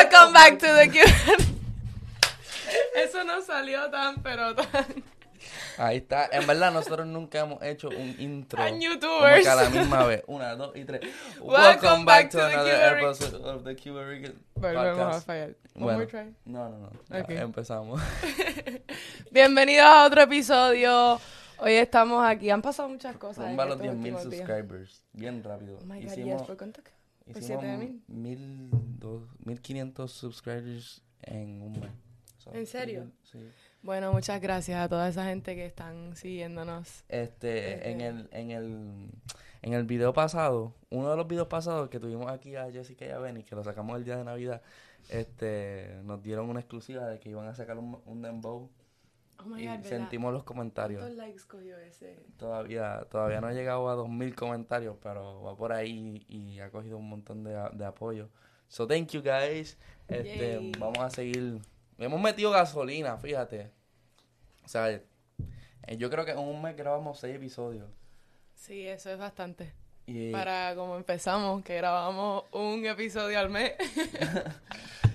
Welcome back to the Q. Eso no salió tan, pero tan. Ahí está. En verdad, nosotros nunca hemos hecho un intro. Como youtubers. que a la misma vez. Una, dos y tres. Welcome back to the another Cuba episode of the Cuba Rican Volvemos a podcast. fallar. One Bueno, more try. No, no, no. Ya, Ok. empezamos. Bienvenidos a otro episodio. Hoy estamos aquí. Han pasado muchas cosas. Rumba a los estos 10.000 últimos días. subscribers. Bien rápido. Oh my god, hicimos yes. ¿Por cuánto? ¿Por hicimos 7.000? 1000, dos- 1500 subscribers en un mes. So, ¿En serio? Sí. Bueno, muchas gracias a toda esa gente que están siguiéndonos. Este, en Este. el, en el, en el video pasado, uno de los videos pasados que tuvimos aquí a Jessica y a Benny, que lo sacamos el día de Navidad, este, nos dieron una exclusiva de que iban a sacar un, un dembow Oh my y god, ¿verdad? sentimos los comentarios. ¿Cuántos likes cogió ese? Todavía, todavía no ha llegado a 2000 comentarios, pero va por ahí y ha cogido un montón de, de apoyo. So thank you guys. Este, Yay. vamos a seguir. Hemos metido gasolina, fíjate. O sea, eh, yo creo que en un mes grabamos seis episodios. Sí, eso es bastante. Para como empezamos, que grabamos un episodio al mes.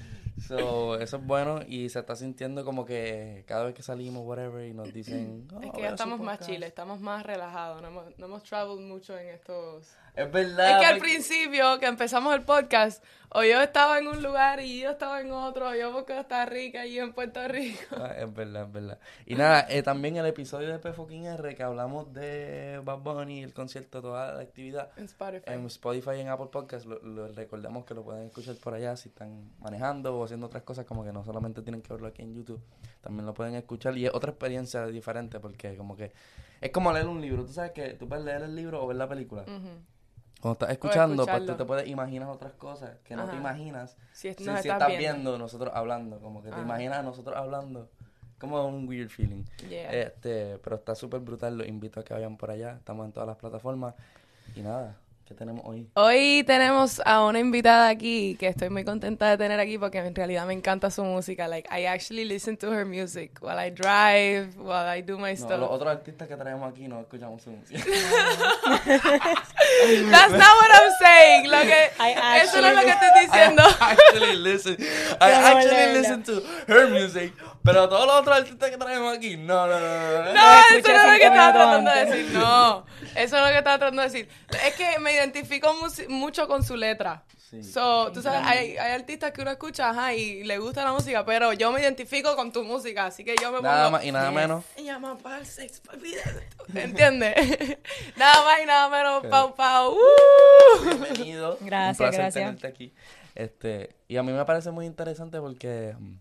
so, eso es bueno y se está sintiendo como que cada vez que salimos, whatever, y nos dicen... "Oh, es que vea ya estamos más podcast". chile, estamos más relajados, no hemos, no hemos traveled mucho en estos... Es verdad. es que al principio que empezamos el podcast, o yo estaba en un lugar y yo estaba en otro, o yo por Costa Rica y yo en Puerto Rico. Ah, es verdad, es verdad. Y nada, eh, también el episodio de P fucking R que hablamos de Bad Bunny, el concierto, toda la actividad En Spotify. en Spotify y en Apple Podcast, lo, lo- recordamos que lo pueden escuchar por allá si están manejando o haciendo otras cosas, como que no solamente tienen que verlo aquí en YouTube, también lo pueden escuchar y es otra experiencia diferente porque como que es como leer un libro, tú sabes que tú puedes leer el libro o ver la película. Ujú. Cuando estás escuchando, pues tú te puedes imaginar otras cosas que no te imaginas Si, es- si, nos si estás, viendo. viendo nosotros hablando, como que te imaginas a nosotros hablando, como un weird feeling. Yeah. Este, pero está súper brutal, los invito a que vayan por allá, estamos en todas las plataformas. Y nada, ¿qué tenemos hoy? Hoy tenemos a una invitada aquí que estoy muy contenta de tener aquí porque en realidad me encanta su música. Like, I actually listen to her music while I drive, while I do my No, stuff. los otros artistas que traemos aquí no escuchamos su música. That's not what I'm saying. Lo que, I eso no es lo que actually- estoy diciendo. I actually listen, I actually listen to her music, pero todos los otros artistas que traemos aquí, no, no, no, no. no. No, eso no es lo que estaba tratando de decir. No, eso no es lo que estaba tratando de decir. Es que me identifico mucho con su letra. Sí. So, tú sabes, hay, hay artistas que uno escucha, ajá, y le gusta la música, pero yo me identifico con tu música, así que yo me Nada pongo... más y nada menos. Ella más para. ¿Entiendes? nada más y nada menos, pau, pau. ¡uh! Bienvenido. Gracias, Un placer gracias. tenerte aquí. Este, y a mí me parece muy interesante porque mm,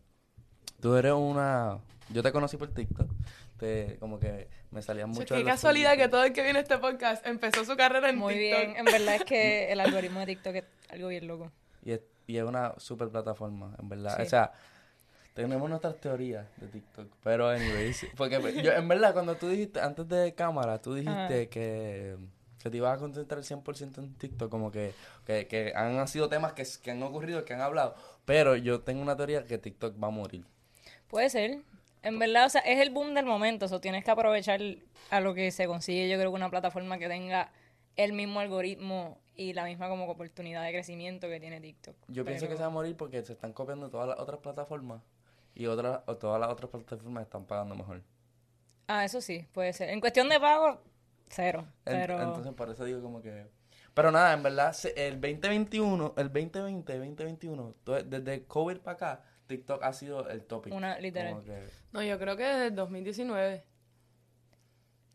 tú eres una... Yo te conocí por TikTok. Te, como que me salían mucho... Qué casualidad que todo el que viene a este podcast empezó su carrera en Muy TikTok. bien, en verdad es que el algoritmo de TikTok es algo bien loco. Y es, y es una super plataforma, en verdad. Sí. O sea, tenemos nuestras teorías de TikTok. Pero, anyways, porque yo, en verdad, cuando tú dijiste, antes de cámara, tú dijiste que, que te ibas a concentrar 100% en TikTok, como que, que, que han sido temas que, que han ocurrido, que han hablado. Pero yo tengo una teoría que TikTok va a morir. Puede ser. En verdad, o sea, es el boom del momento, o tienes que aprovechar a lo que se consigue. Yo creo que una plataforma que tenga el mismo algoritmo y la misma como oportunidad de crecimiento que tiene TikTok. Yo pienso que se va a morir porque se están copiando todas las otras plataformas y otras, o todas las otras plataformas están pagando mejor. Ah, eso sí, puede ser. En cuestión de pago, cero. En- Pero Entonces, por eso digo como que... Pero nada, en verdad, el 2021, el 2020, 2021, to- desde COVID para acá, TikTok ha sido el topic. Una- literal. Como que, No, yo creo que desde el 2019.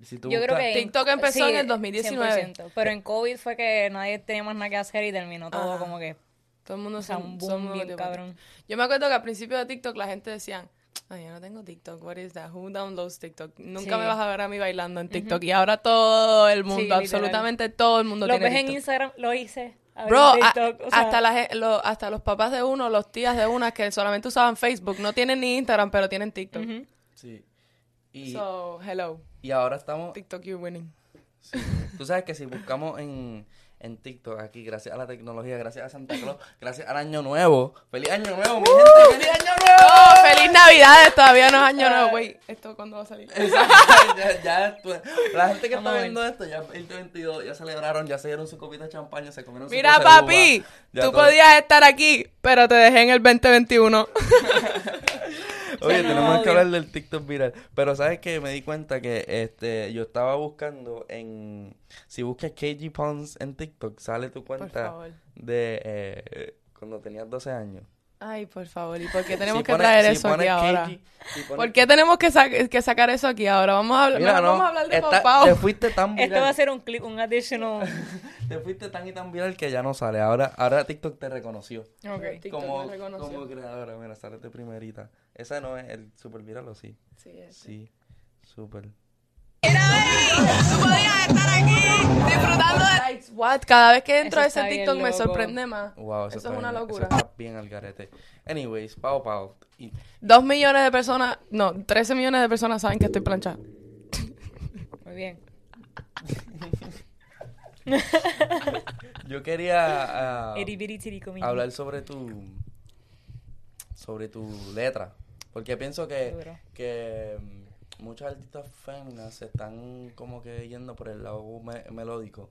si tú yo creo que... TikTok empezó en el 100%, 2019. Pero en COVID fue que nadie tenía más nada que hacer y terminó todo Ajá. como que... Todo el mundo O sea, se- un boom bien cabrón. Yo me acuerdo que al principio de TikTok la gente decía, ay, yo no tengo TikTok, what is that? Who downloads TikTok? Nunca Sí. me vas a ver a mí bailando en TikTok. Y ahora todo el mundo, absolutamente todo el mundo Lo tiene ves en. Instagram, lo hice. Bro, en a- TikTok, o sea, hasta, la ge- lo- hasta los papás de uno, los tías de una que solamente usaban Facebook, no tienen ni Instagram, pero tienen TikTok. Sí. Y, So, hello, y ahora estamos... TikTok, you're winning. sí. Tú sabes que si buscamos en, en TikTok aquí, gracias a la tecnología, gracias a Santa Claus, gracias al Año Nuevo. ¡Feliz Año Nuevo, mi gente! ¡Feliz Año Nuevo! ¡Oh, ¡Feliz Navidad! Todavía no es año nuevo. Güey, ¿esto cuándo va a salir? Exacto, ya, ya esto- la gente que Vamos está viendo esto ya 2022, ya celebraron, ya se dieron su copita de champaña, se comieron su Mira, uva, papi, ya tú todo. podías estar aquí, pero te dejé en el 2021. Oye, tenemos que hablar del TikTok viral. Pero sabes que me di cuenta que este yo estaba buscando en si buscas KG Pons en TikTok, sale tu Por cuenta favor. de eh, cuando tenías 12 años. Ay, por favor, ¿y por qué tenemos Si que traer si eso aquí ahora? Si ¿Por qué tenemos que, sa- que sacar eso aquí ahora? Vamos a hablar, Mira, no, vamos a hablar de Pau Pau. te fuiste tan viral. Esto va a ser un clip, un additional. Te fuiste tan y tan viral que ya no sale. Ahora ahora TikTok te reconoció. Ok. TikTok Como, me reconoció. como creadora, mira, sale de primerita. Esa no es el super viral o sí. Sí, es. Sí, super. Tú podías estar aquí disfrutando de... What? Cada vez que entro Eso a ese TikTok me sorprende más. Wow, eso, Eso está es una bien- locura. Eso está bien al garete. Anyways, Pau Pau. Y Dos millones de personas, no, 13 millones de personas saben que estoy planchada. Muy bien. yo quería comedy. hablar sobre tu sobre tu letra. Porque pienso que, Duro. que mm, muchas artistas féminas se están como que yendo por el lado me- melódico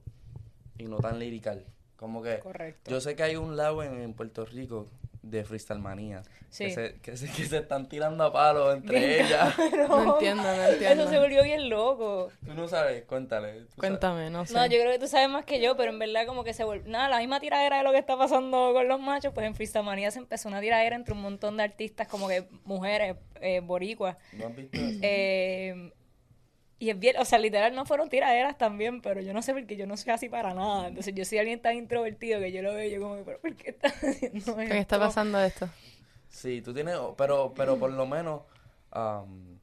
y no tan lirical. Como que Correcto. yo sé que hay un lado en, en Puerto Rico de freestyle manía Sí. que, se, que, se, que se están tirando a palos entre Bien ellas. No entiendo, no entiendo. Eso se volvió bien loco. Tú no sabes, cuéntale. sabes. Cuéntame, no sé. No, yo creo que tú sabes más que yo, pero en verdad como que se volvió... Nada, la misma tiradera de lo que está pasando con los machos, pues en Freestyle Manía se empezó una tiradera entre un montón de artistas como que mujeres, eh, boricuas. ¿No has visto eso? Eh, y es bien, o sea, literal no fueron tiraderas también, pero yo no sé porque yo no soy así para nada. Entonces yo soy alguien tan introvertido que yo lo veo y yo como, pero ¿por qué estás haciendo esto? ¿Qué está pasando esto? Sí, tú tienes, pero, pero por lo menos, am,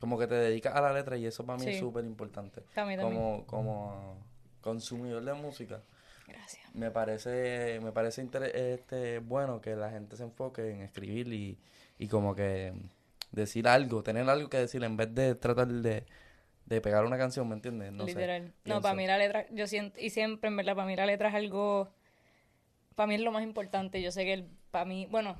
como que te dedicas a la letra y eso para mí es súper importante. También, también. Como, como consumidor de música, Gracias. me parece, me parece inter- este, bueno que la gente se enfoque en escribir y, y como que decir algo, tener algo que decir en vez de tratar de, de pegar una canción, ¿me entiendes? No sé, Literal. no, pienso. para mí la letra, yo siento, y siempre en verdad, para mí la letra es algo, para mí es lo más importante. Yo sé que el, para mí, bueno,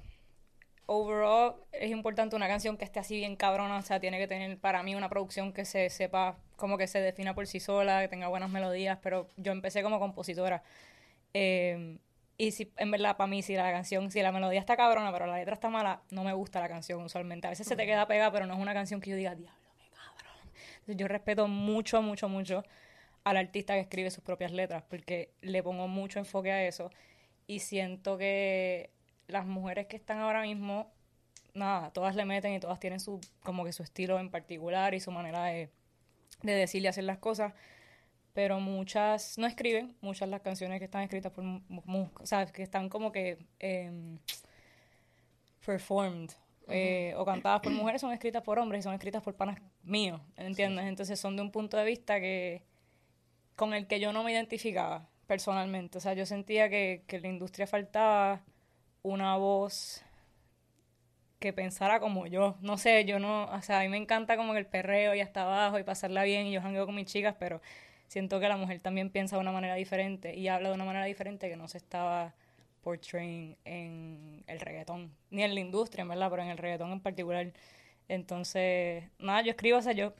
overall es importante una canción que esté así bien cabrona, o sea, tiene que tener para mí una producción que se sepa, como que se defina por sí sola, que tenga buenas melodías, pero yo empecé como compositora. Eh, y si, en verdad, para mí, si la canción, si la melodía está cabrona, pero la letra está mala, no me gusta la canción usualmente. A veces se te queda pegada, pero no es una canción que yo diga, diablo, yo respeto mucho, mucho, mucho al artista que escribe sus propias letras, porque le pongo mucho enfoque a eso. Y siento que las mujeres que están ahora mismo, nada, todas le meten y todas tienen su, como que su estilo en particular y su manera de, de decir y hacer las cosas. Pero muchas no escriben, muchas las canciones que están escritas por, o sea, que están como que em, performed eh, o cantadas por mujeres son escritas por hombres y son escritas por panas míos, ¿entiendes? Entonces son de un punto de vista que con el que yo no me identificaba personalmente. O sea, yo sentía que, que en la industria faltaba una voz que pensara como yo. No sé, yo no, o sea, a mí me encanta como que el perreo y hasta abajo y pasarla bien y yo jangueo con mis chicas, pero siento que la mujer también piensa de una manera diferente y habla de una manera diferente que no se estaba portraying en el reggaetón, ni en la industria, en verdad, pero en el reggaetón en particular. Entonces, nada, yo escribo, o sea, yo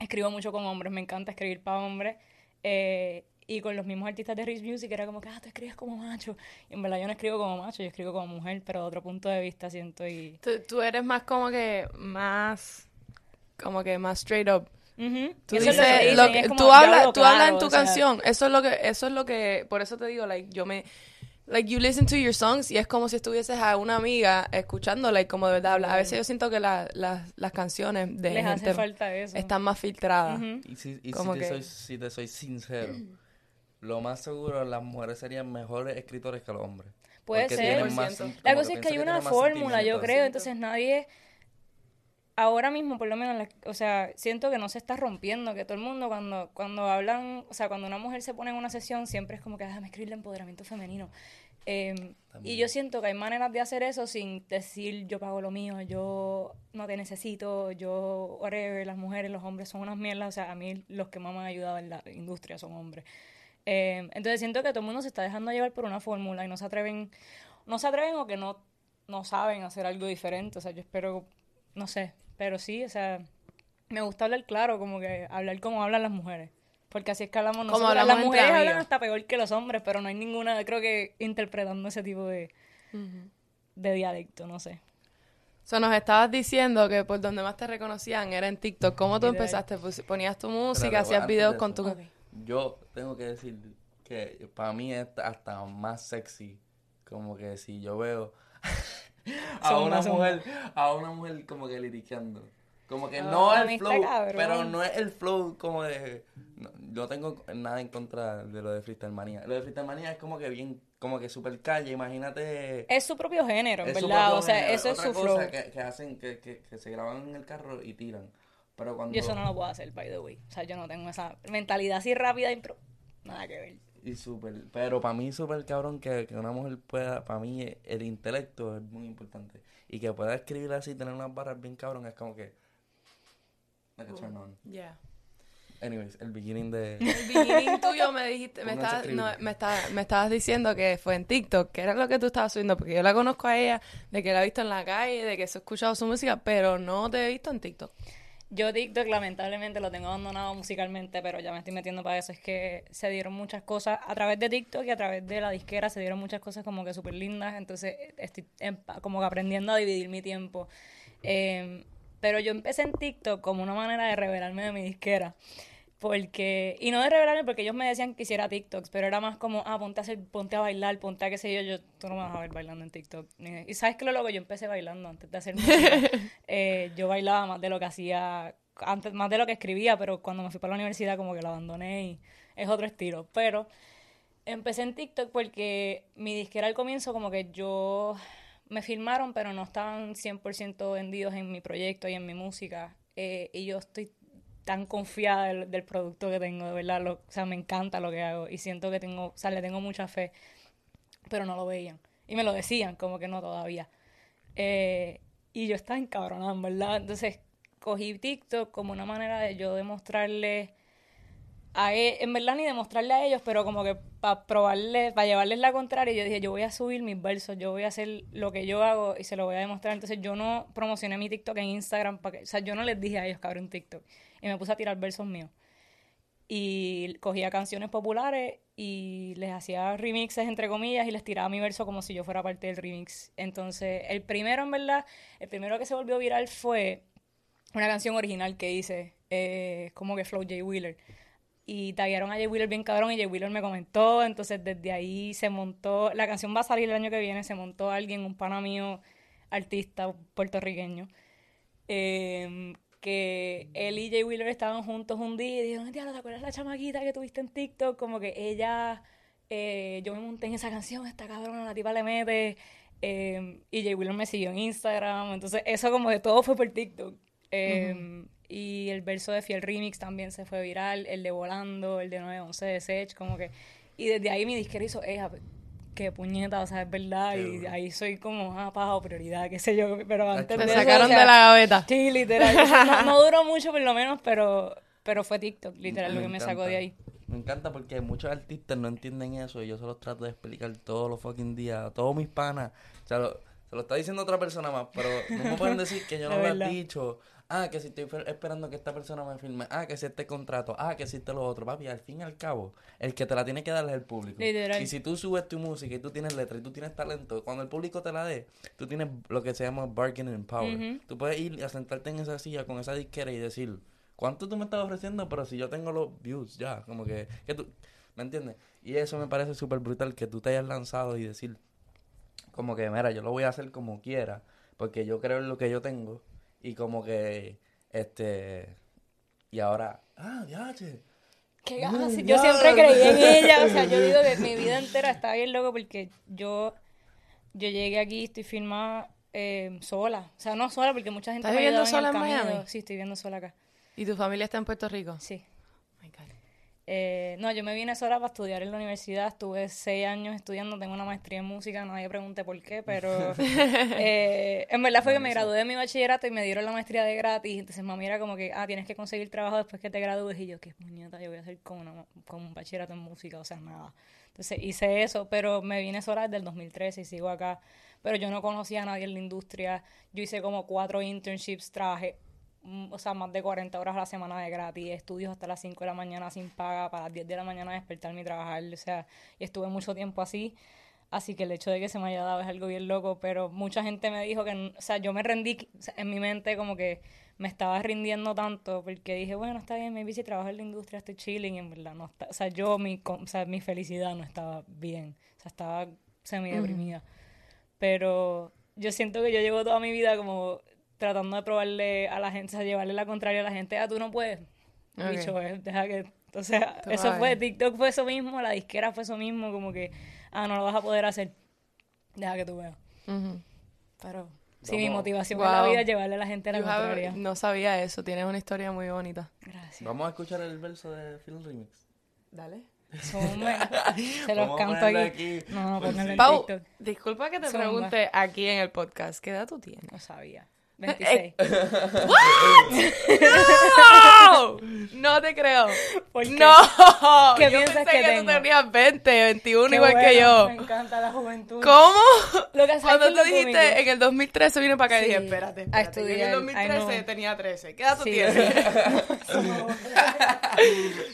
escribo mucho con hombres, me encanta escribir para hombres. eh, y con los mismos artistas de Riz Music era como que, ah, tú escribes como macho. Y en verdad yo no escribo como macho, yo escribo como mujer, pero de otro punto de vista siento y... Tú, tú eres más como que más como que más straight up. Tú lo dices, lo que- tú hablas, hablas en tu o sea, canción. Eso es lo que, eso es lo que, por eso te digo, like, yo me, like, you listen to your songs y es como si estuvieses a una amiga escuchando, like, como de verdad hablas. A veces yo siento que la- las- las canciones de Les hace gente falta eso. están más filtradas. Ujú. Y si, y si Como te, que- soy, si te soy sincero, lo más seguro las mujeres serían mejores escritores que los hombres. Puede ser. más 100%. sen- La cosa es que hay una fórmula, yo creo, entonces nadie, ahora mismo por lo menos, la- o sea, siento que no se está rompiendo, que todo el mundo cuando, cuando hablan, o sea, cuando una mujer se pone en una sesión siempre es como que déjame escribir el empoderamiento femenino. Eh, y yo siento que hay maneras de hacer eso sin decir yo pago lo mío, yo no te necesito, yo, whatever, las mujeres, los hombres son unas mierdas, o sea, a mí los que más me han ayudado en la industria son hombres. Eh, entonces siento que todo el mundo se está dejando llevar por una fórmula y no se atreven, no se atreven o que no, no saben hacer algo diferente. O sea, yo espero, no sé, pero sí, o sea, me gusta hablar claro, como que hablar como hablan las mujeres. Porque así es que hablamos Como nosotros. hablamos Las entre mujeres hablan amigas. hasta peor que los hombres, pero no hay ninguna, creo que interpretando ese tipo de, de dialecto, no sé. O sea, nos estabas diciendo que por donde más te reconocían era en TikTok. ¿Cómo tú empezaste? Pues, ponías tu música, Espérate, hacías videos de con tu... Ok. Yo tengo que decir que para mí es hasta más sexy. Como que si yo veo a una mujer, a una mujer como que liriqueando. Como que no mí el flow, pero no es el flow como de... No, no tengo nada en contra de lo de Freestyle Manía. Lo de Freestyle Manía es como que bien, como que super calle, imagínate... Es su propio género, en es verdad. propio O sea, género. eso es su cosa flow. Que, que hacen, que, que, que se graban en el carro y tiran. Pero cuando... Yo eso no lo puedo hacer, by the way. O sea, yo no tengo esa mentalidad así rápida, impro... nada que ver. Y súper, pero para mí súper cabrón que, que una mujer pueda, para mí eh, el intelecto es muy importante. Y que pueda escribir así, tener unas barras bien cabrón, es como que... Like a turn on. Yeah. Anyways, el beginning de... El beginning tuyo me dijiste, me estabas, no, me, estaba- me estabas diciendo que fue en TikTok, que era lo que tú estabas subiendo, porque yo la conozco a ella, de que la he visto en la calle, de que he escuchado su música, pero no te he visto en TikTok. Yo TikTok lamentablemente lo tengo abandonado musicalmente, pero ya me estoy metiendo para eso. Es que se dieron muchas cosas a través de TikTok y a través de la disquera se dieron muchas cosas como que súper lindas. Entonces estoy em- como que aprendiendo a dividir mi tiempo. Eh, pero yo empecé en TikTok como una manera de revelarme de mi disquera. Porque, y no de revelarme porque ellos me decían que hiciera TikToks, pero era más como, ah, ponte a hacer, ponte a bailar, ponte a qué sé yo, yo, tú no me vas a ver bailando en TikTok. Ni- Y sabes que lo loco, yo empecé bailando antes de hacer música. Eh, yo bailaba más de lo que hacía, antes, más de lo que escribía, pero cuando me fui para la universidad como que lo abandoné y es otro estilo. Pero empecé en TikTok porque mi disquera al comienzo como que yo me filmaron, pero no estaban 100% vendidos en mi proyecto y en mi música. Eh, y yo estoy tan confiada del, producto que tengo, de verdad. Lo, o sea, me encanta lo que hago y siento que tengo, o sea, le tengo mucha fe, pero no lo veían. Y me lo decían, como que no todavía. Eh, y yo estaba encabronada, en ¿verdad? Entonces cogí TikTok como una manera de yo demostrarle a e- en verdad ni demostrarle a ellos, pero como que para probarles, para llevarles la contraria, yo dije, yo voy a subir mis versos, yo voy a hacer lo que yo hago y se lo voy a demostrar. Entonces yo no promocioné mi TikTok en Instagram, para que, o sea, yo no les dije a ellos que abrí un TikTok y me puse a tirar versos míos. Y cogía canciones populares y les hacía remixes, entre comillas, y les tiraba mi verso como si yo fuera parte del remix. Entonces, el primero, en verdad, el primero que se volvió viral fue una canción original que hice, eh, como que Flow J. Wheeler. Y taguearon a Jay Wheeler bien cabrón y Jay Wheeler me comentó, entonces desde ahí se montó, la canción va a salir el año que viene, se montó alguien, un pana mío, artista puertorriqueño, eh, que él y Jay Wheeler estaban juntos un día y dijeron, tía, ¿te acuerdas la chamaquita que tuviste en TikTok? Como que ella, eh, yo me monté en esa canción, esta cabrona, la tipa le mete, eh, y Jay Wheeler me siguió en Instagram, entonces eso como de todo fue por TikTok. Eh, Y el verso de Fiel Remix también se fue viral, el de Volando, el de 911 de Sech, como que... Y desde ahí mi disquera hizo, eh, qué puñeta, o sea, es verdad, Qué y duro. ahí soy como, ah, paja prioridad, qué sé yo, pero antes Te de eso, sacaron o sea, de la gaveta. Sí, literal, no, no duró mucho por lo menos, pero, pero fue TikTok, literal, lo que me sacó de ahí. Me encanta porque muchos artistas no entienden eso y yo se los trato de explicar todos los fucking días, a todos mis panas. O sea, lo- se lo está diciendo otra persona más, pero no me pueden decir que yo no lo he dicho. Ah, que si estoy esperando que esta persona me firme. Ah, que si este contrato. Ah, que si este lo otro. Papi, al fin y al cabo, el que te la tiene que dar es el público. Literal. Y si tú subes tu música y tú tienes letra y tú tienes talento, cuando el público te la dé, tú tienes lo que se llama bargaining power. Ujú. Tú puedes ir a sentarte en esa silla con esa disquera y decir, ¿cuánto tú me estás ofreciendo? Pero si yo tengo los views, ya, como que, que tú, ¿me entiendes? Y eso me parece súper brutal, que tú te hayas lanzado y decir, como que, mira, yo lo voy a hacer como quiera, porque yo creo en lo que yo tengo, y como que, este, y ahora, ah, ya, che. Qué ganas, ya. Yo siempre creí en ella, o sea, yo digo que mi vida entera está bien loco porque yo, yo llegué aquí, estoy filmada eh, sola, o sea, no sola porque mucha gente ¿Estás me ha viviendo sola en en. Miami? Sí, estoy viviendo sola acá, ¿Y tu familia está en Puerto Rico? sí. Oh my God. Eh, no, yo me vine sola para estudiar en la universidad. Estuve seis años estudiando, tengo una maestría en música, nadie pregunte por qué, pero eh, en verdad fue que me gradué de mi bachillerato y me dieron la maestría de gratis. Entonces mami era como que, ah, tienes que conseguir trabajo después que te gradúes. Y yo, qué puñeta, yo voy a hacer con, una, con un bachillerato en música, o sea, nada. Entonces hice eso, pero me vine sola desde el 2013 y sigo acá. Pero yo no conocía a nadie en la industria. Yo hice como cuatro internships, trabajé o sea, más de 40 horas a la semana de gratis, estudios hasta las 5 de la mañana sin paga, para las 10 de la mañana despertarme y trabajar, o sea, y estuve mucho tiempo así, así que el hecho de que se me haya dado es algo bien loco, pero mucha gente me dijo que, o sea, yo me rendí en mi mente como que me estaba rindiendo tanto, porque dije, bueno, está bien, maybe si trabajo en la industria estoy chilling, y en verdad no está, o sea, yo, mi, o sea, mi felicidad no estaba bien, o sea, estaba semi deprimida, pero yo siento que yo llevo toda mi vida como tratando de probarle a la gente, o sea, llevarle la contraria a la gente, ah, tú no puedes. Ok. Bicho, eh, deja que. O sea, Tú eso fue, TikTok fue eso mismo, la disquera fue eso mismo, como que, ah, no lo vas a poder hacer. Deja que tú veas. Ujú. Pero, sí, mi motivación en la Wow. vida es llevarle a la gente a la You have- contraria. no sabía eso, tienes una historia muy bonita. Gracias. Vamos a escuchar el verso de Film Remix. Dale. Zumba. Se los canto aquí. aquí. No, no, en Pau, TikTok. disculpa que te Zumba. pregunte aquí en el podcast, ¿qué edad tú tienes? No sabía. Eh, 26. ¡No! No te creo. ¿Por qué? No. ¿Qué yo piensas pensé que que, tú tenías 20, 21 Qué igual que yo. Me encanta la juventud. ¿Cómo? Lo que Cuando ¿sabes qué tú dijiste en el 2013 vine para acá y Sí, dije, espérate, a en el 2013 I know. tenía 13. ¿Qué edad tú Sí, tienes?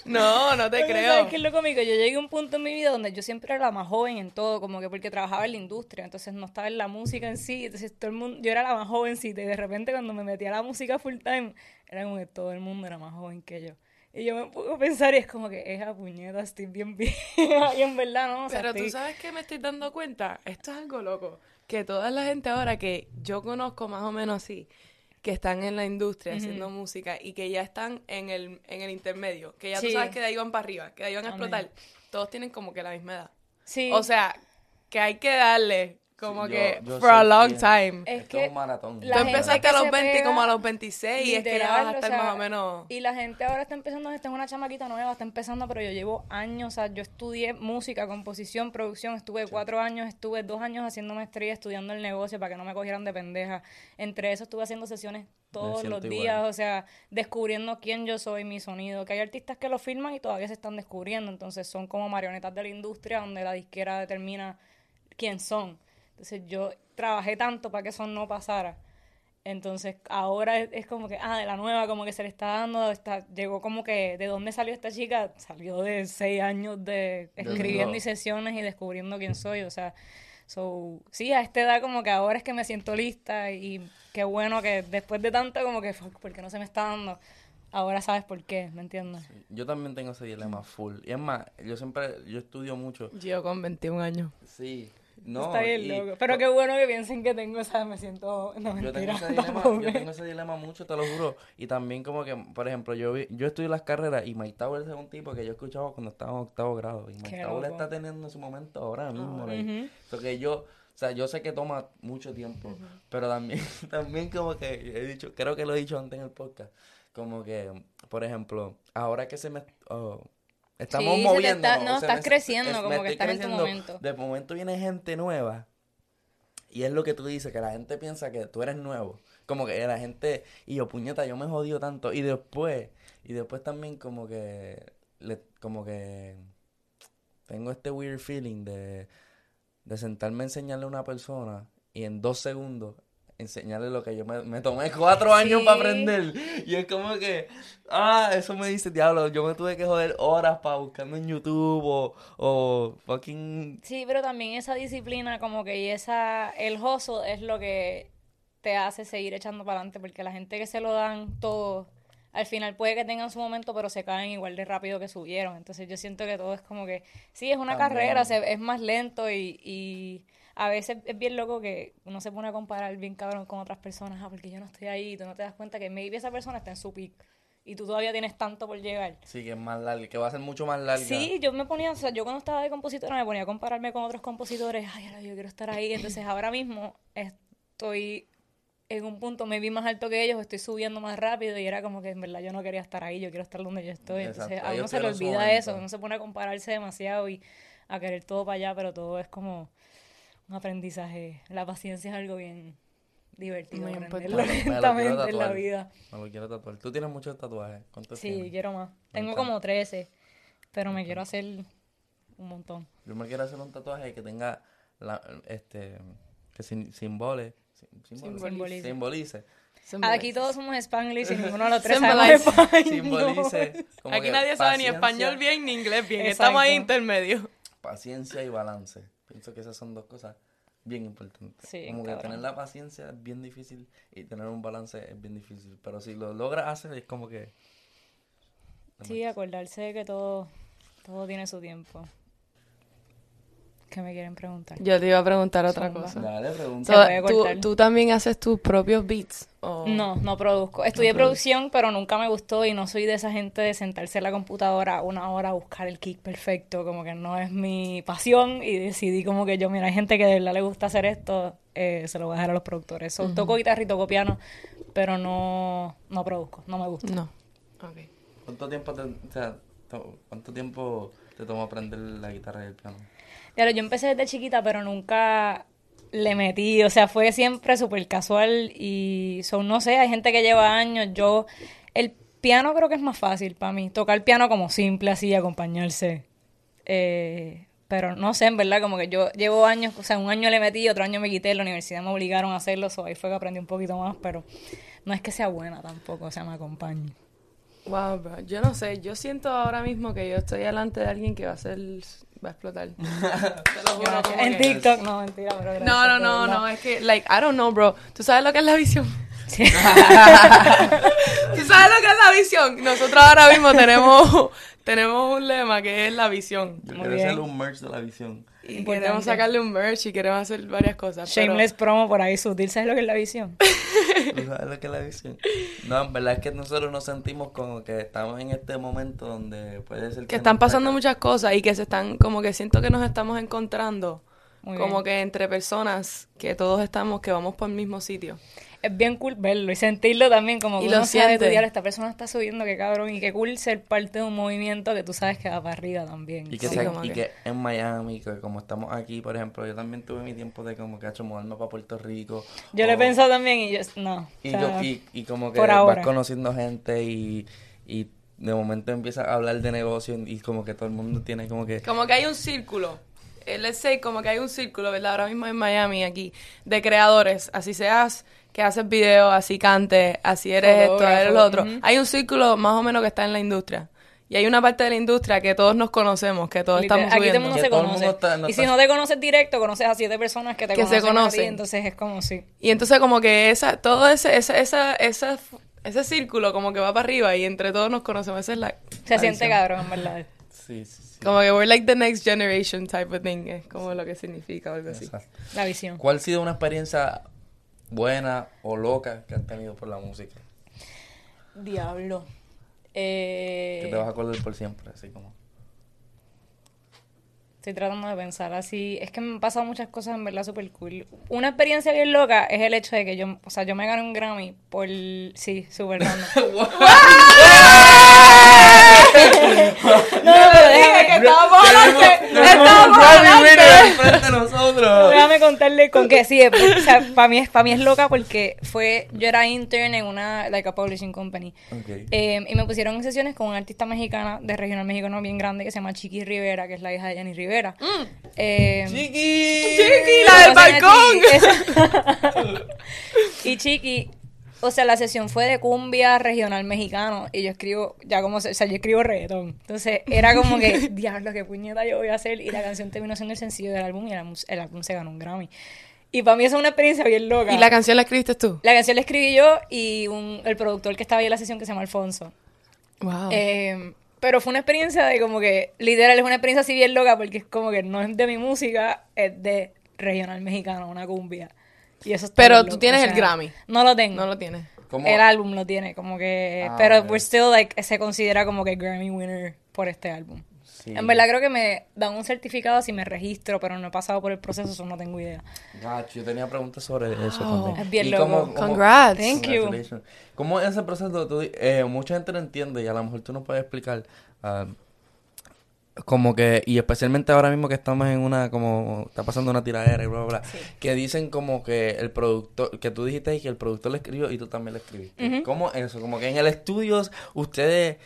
no, no te Pero creo. ¿Sabes qué es lo cómico? Yo llegué a un punto en mi vida donde yo siempre era la más joven en todo, como que porque trabajaba en la industria, entonces no estaba en la música en sí, entonces todo el mundo, yo era la más jovencita y de repente cuando me metí a la música full time, era como que todo el mundo era más joven que yo. Y yo me pongo a pensar y es como que esa puñeta, estoy bien vieja. Y en verdad no, o sea, Pero tú estoy- sabes que me estoy dando cuenta, esto es algo loco, que toda la gente ahora que yo conozco más o menos así, que están en la industria haciendo música y que ya están en el, en el intermedio, que ya Sí. tú sabes que de ahí van para arriba, que de ahí van a Amén. explotar, todos tienen como que la misma edad. Sí. O sea, que hay que darle como Sí, que yo- yo for a long bien. time. Es Esto es que un maratón. la Tú gente empezaste que a los se 20 pega, como a los 26 y es que ya vas a o estar sea, más o menos... Y la gente ahora está empezando, esta es una chamaquita nueva, está empezando, pero yo llevo años, o sea, yo estudié música, composición, producción, estuve cuatro años, estuve dos años haciendo maestría, estudiando el negocio para que no me cogieran de pendeja. Entre eso estuve haciendo sesiones todos los igual. días, o sea, descubriendo quién yo soy, mi sonido, que hay artistas que lo filman y todavía se están descubriendo, entonces son como marionetas de la industria donde la disquera determina quién son. Entonces yo trabajé tanto para que eso no pasara. Entonces ahora es, es como que, ah, de la nueva, como que se le está dando, está, llegó como que, ¿de dónde salió esta chica? Salió de seis años de escribiendo y sesiones y descubriendo quién soy, o sea, so, sí, a esta edad como que ahora es que me siento lista y qué bueno que después de tanto como que, fuck, ¿por qué no se me está dando? Ahora sabes por qué, ¿me entiendes? Yo también tengo ese dilema full. Y es más, yo siempre, yo estudio mucho. Yo con 21 años. Sí. No, está bien y- loco. Pero qué bueno que piensen que tengo, o sea, me siento, no Yo tengo, mentira, ese dilema, yo tengo ese dilema mucho, te lo juro. Y también como que, por ejemplo, yo vi- yo estudio las carreras y Mike Tower es un tipo que yo escuchaba cuando estaba en octavo grado. Y Mike Tower está teniendo su momento ahora mismo. Ujú. like. So que yo, o sea, yo sé que toma mucho tiempo, pero también, también como que he dicho, creo que lo he dicho antes en el podcast, como que, por ejemplo, ahora que se me... oh, Estamos Sí, moviendo. está- no, estás creciendo, como que estás en tu momento. De momento viene gente nueva. Y es lo que tú dices, que la gente piensa que tú eres nuevo. Como que la gente, y yo, puñeta, yo me jodido tanto. Y después, y después también como que, le- como que tengo este weird feeling de, de sentarme a enseñarle a una persona y en dos segundos enseñarle lo que yo me, me tomé cuatro años Sí. para aprender. Y es como que, ah, eso me dice, diablo, yo me tuve que joder horas para buscarme en YouTube o, o fucking Sí, pero también esa disciplina como que y esa el hustle es lo que te hace seguir echando para adelante porque la gente que se lo dan todo al final puede que tengan su momento pero se caen igual de rápido que subieron. Entonces yo siento que todo es como que sí, es una También. carrera, se- es más lento y, y a veces es bien loco que uno se pone a comparar bien cabrón con otras personas, ah, porque yo no estoy ahí, y tú no te das cuenta que maybe esa persona está en su peak y tú todavía tienes tanto por llegar. Sí, que es más larga, que va a ser mucho más larga. Sí, yo me ponía, o sea, yo cuando estaba de compositora me ponía a compararme con otros compositores, ay, ahora yo quiero estar ahí, entonces ahora mismo estoy en un punto me vi más alto que ellos, estoy subiendo más rápido y era como que en verdad yo no quería estar ahí, yo quiero estar donde yo estoy. Entonces a uno se le olvida eso, uno se pone a compararse demasiado y a querer todo para allá, pero todo es como un aprendizaje. La paciencia es algo bien divertido, Muy aprenderlo lentamente en la vida. Me lo quiero tatuar. Tú tienes muchos tatuajes. ¿Cuántos Sí, tienes? quiero más. Tengo como 13, pero me quiero hacer un montón. Yo me quiero hacer un tatuaje que tenga la, este que sim- simbole, sim- simbole- Simbolice. simbolice, Aquí todos somos spanglish y ninguno de los tres español. simbolice. como Aquí nadie sabe ni español bien ni inglés bien. Exacto. Estamos ahí intermedio. Paciencia y balance. Pienso que esas son dos cosas bien importantes. Sí, como que cabrón. tener la paciencia es bien difícil y tener un balance es bien difícil. Pero si lo logras hacer es como que Sí, acordarse de que todo, todo tiene su tiempo. ¿Qué me quieren preguntar? Yo te iba a preguntar otra Zumba. cosa. Dale, pregunta. ¿tú, tú también haces tus propios beats? ¿O- No, no produzco. Estudié producción, pero nunca me gustó y no soy de esa gente de sentarse en la computadora una hora a buscar el kick perfecto, como que no es mi pasión y decidí como que yo, mira, hay gente que de verdad le gusta hacer esto, eh, se lo voy a dejar a los productores. So, Toco guitarra y toco piano, pero no, no produzco, no me gusta. No. Ok. ¿Cuánto tiempo te, o sea, to- cuánto tiempo te tomó aprender la guitarra y el piano? Claro, yo empecé desde chiquita, pero nunca le metí, o sea, fue siempre súper casual y son, no sé, hay gente que lleva años, yo, el piano creo que es más fácil para mí, tocar piano como simple así, acompañarse, eh, pero no sé, en verdad, como que yo llevo años, o sea, un año le metí, otro año me quité, la universidad me obligaron a hacerlo, so ahí fue que aprendí un poquito más, pero no es que sea buena tampoco, o sea, me acompaña. Wow, bro. Yo no sé. Yo siento ahora mismo que yo estoy delante de alguien que va a ser... Va a explotar. Te lo juro, como En que- TikTok, no, mentira, gracias, No, no, no, no. Es que, like, I don't know, bro. ¿Tú sabes lo que es la visión? Sí. ¿Tú sabes lo que es la visión? Nosotros ahora mismo tenemos, tenemos un lema que es la visión. Yo Muy quiero bien. hacer un merch de la visión. Y Importante. queremos sacarle un merch y queremos hacer varias cosas. pero- Shameless promo por ahí sutil, ¿sabes lo que es la visión? ¿Tú sabes lo que es la visión? No, en verdad es que nosotros nos sentimos como que estamos en este momento donde puede ser que están nos pasando muchas cosas y que se están, como que siento que nos estamos encontrando. Muy como bien. que entre personas que todos estamos, que vamos por el mismo sitio. Es bien cool verlo y sentirlo también, como Y que lo uno sabe, siente. tu esta persona está subiendo, qué cabrón, y qué cool ser parte de un movimiento que tú sabes que va para arriba también. Y que, Sí, sea- como y que- que en Miami, que como estamos aquí, por ejemplo, yo también tuve mi tiempo de como que hecho moverme para Puerto Rico. Yo lo he o- pensado también y yo, no. Y, o sea, yo- y, y como que por vas conociendo gente y, y de momento empiezas a hablar de negocio y como que todo el mundo tiene como que... Como que hay un círculo. eh, Let's say, como que hay un círculo, ¿verdad? Ahora mismo en Miami, aquí, de creadores. Así seas que haces videos, así cantes, así eres esto, eres lo otro. Hay un círculo más o menos que está en la industria. Y hay una parte de la industria que todos nos conocemos, que todos literal, estamos aquí todo el subiendo. mundo se todo el conoce. mundo está- no y si está- no te conoces directo, conoces a siete personas que te Que se conocen. a ti, conocen. entonces es como si. Y entonces como que esa, todo ese, ese, esa, esa, ese círculo como que va para arriba y entre todos nos conocemos. Esa es la, Se la siente visión. cabrón, en verdad. Sí, sí, sí. Como que we're like the next generation type of thing. Es como lo que significa o algo así. Exacto. La visión. ¿Cuál ha sido una experiencia buena o loca que has tenido por la música? Diablo. Que te vas a Eh, acordar por siempre, así como... estoy tratando de pensar así. Es que me han pasado muchas cosas en verdad súper cool. Una experiencia bien loca es el hecho de que yo, o sea, yo me gané un Grammy por. Sí, súper random. no, pero déjame, que estábamos adelante. Estábamos adelante. nosotros. Déjame contarle con que sí, o sea, para mí, es- pa' mí es loca porque fue, yo era intern en una, like a publishing company. Ok. Eh, y me pusieron en sesiones con una artista mexicana de regional mexicano bien grande que se llama Chiqui Rivera, que es la hija de Jenny Rivera. Eh, ¡Chiqui! Chiqui, la del balcón. Chiqui. Esa- y Chiqui, o sea, la sesión fue de cumbia regional mexicano y yo escribo, ya como, o sea, yo escribo reggaetón. Entonces era como que, diablo, qué puñeta yo voy a hacer. Y la canción terminó siendo el sencillo del álbum y el álbum, el álbum se ganó un Grammy. Y para mí eso es una experiencia bien loca. ¿Y la canción la escribiste tú? La canción la escribí yo y un, el productor que estaba ahí en la sesión que se llama Alfonso. Wow. Eh, pero fue una experiencia de como que, literal, es una experiencia así bien loca porque es como que no es de mi música, es de regional mexicano, una cumbia. Y eso está Pero tú loco, tienes o el sea, Grammy. No lo tengo. no lo tienes. ¿Cómo? El álbum lo tiene, como que... Ah, pero we're still, like, se considera como que Grammy winner por este álbum. Sí. En verdad creo que me dan un certificado si me registro, pero no he pasado por el proceso, eso no tengo idea. Gacho, yo tenía preguntas sobre eso también. Es bien Y loco. Congrats. Thank you. Congratulations. ¿Cómo es ese proceso? Tú eh, mucha gente no entiende y a lo mejor tú nos puedes explicar. ah, como que, y especialmente ahora mismo que estamos en una, como, está pasando una tiradera y bla, bla, bla, que dicen como que el productor, que tú dijiste ahí que el productor le escribió y tú también le escribiste. ¿Cómo eso? Como que en el estudio ustedes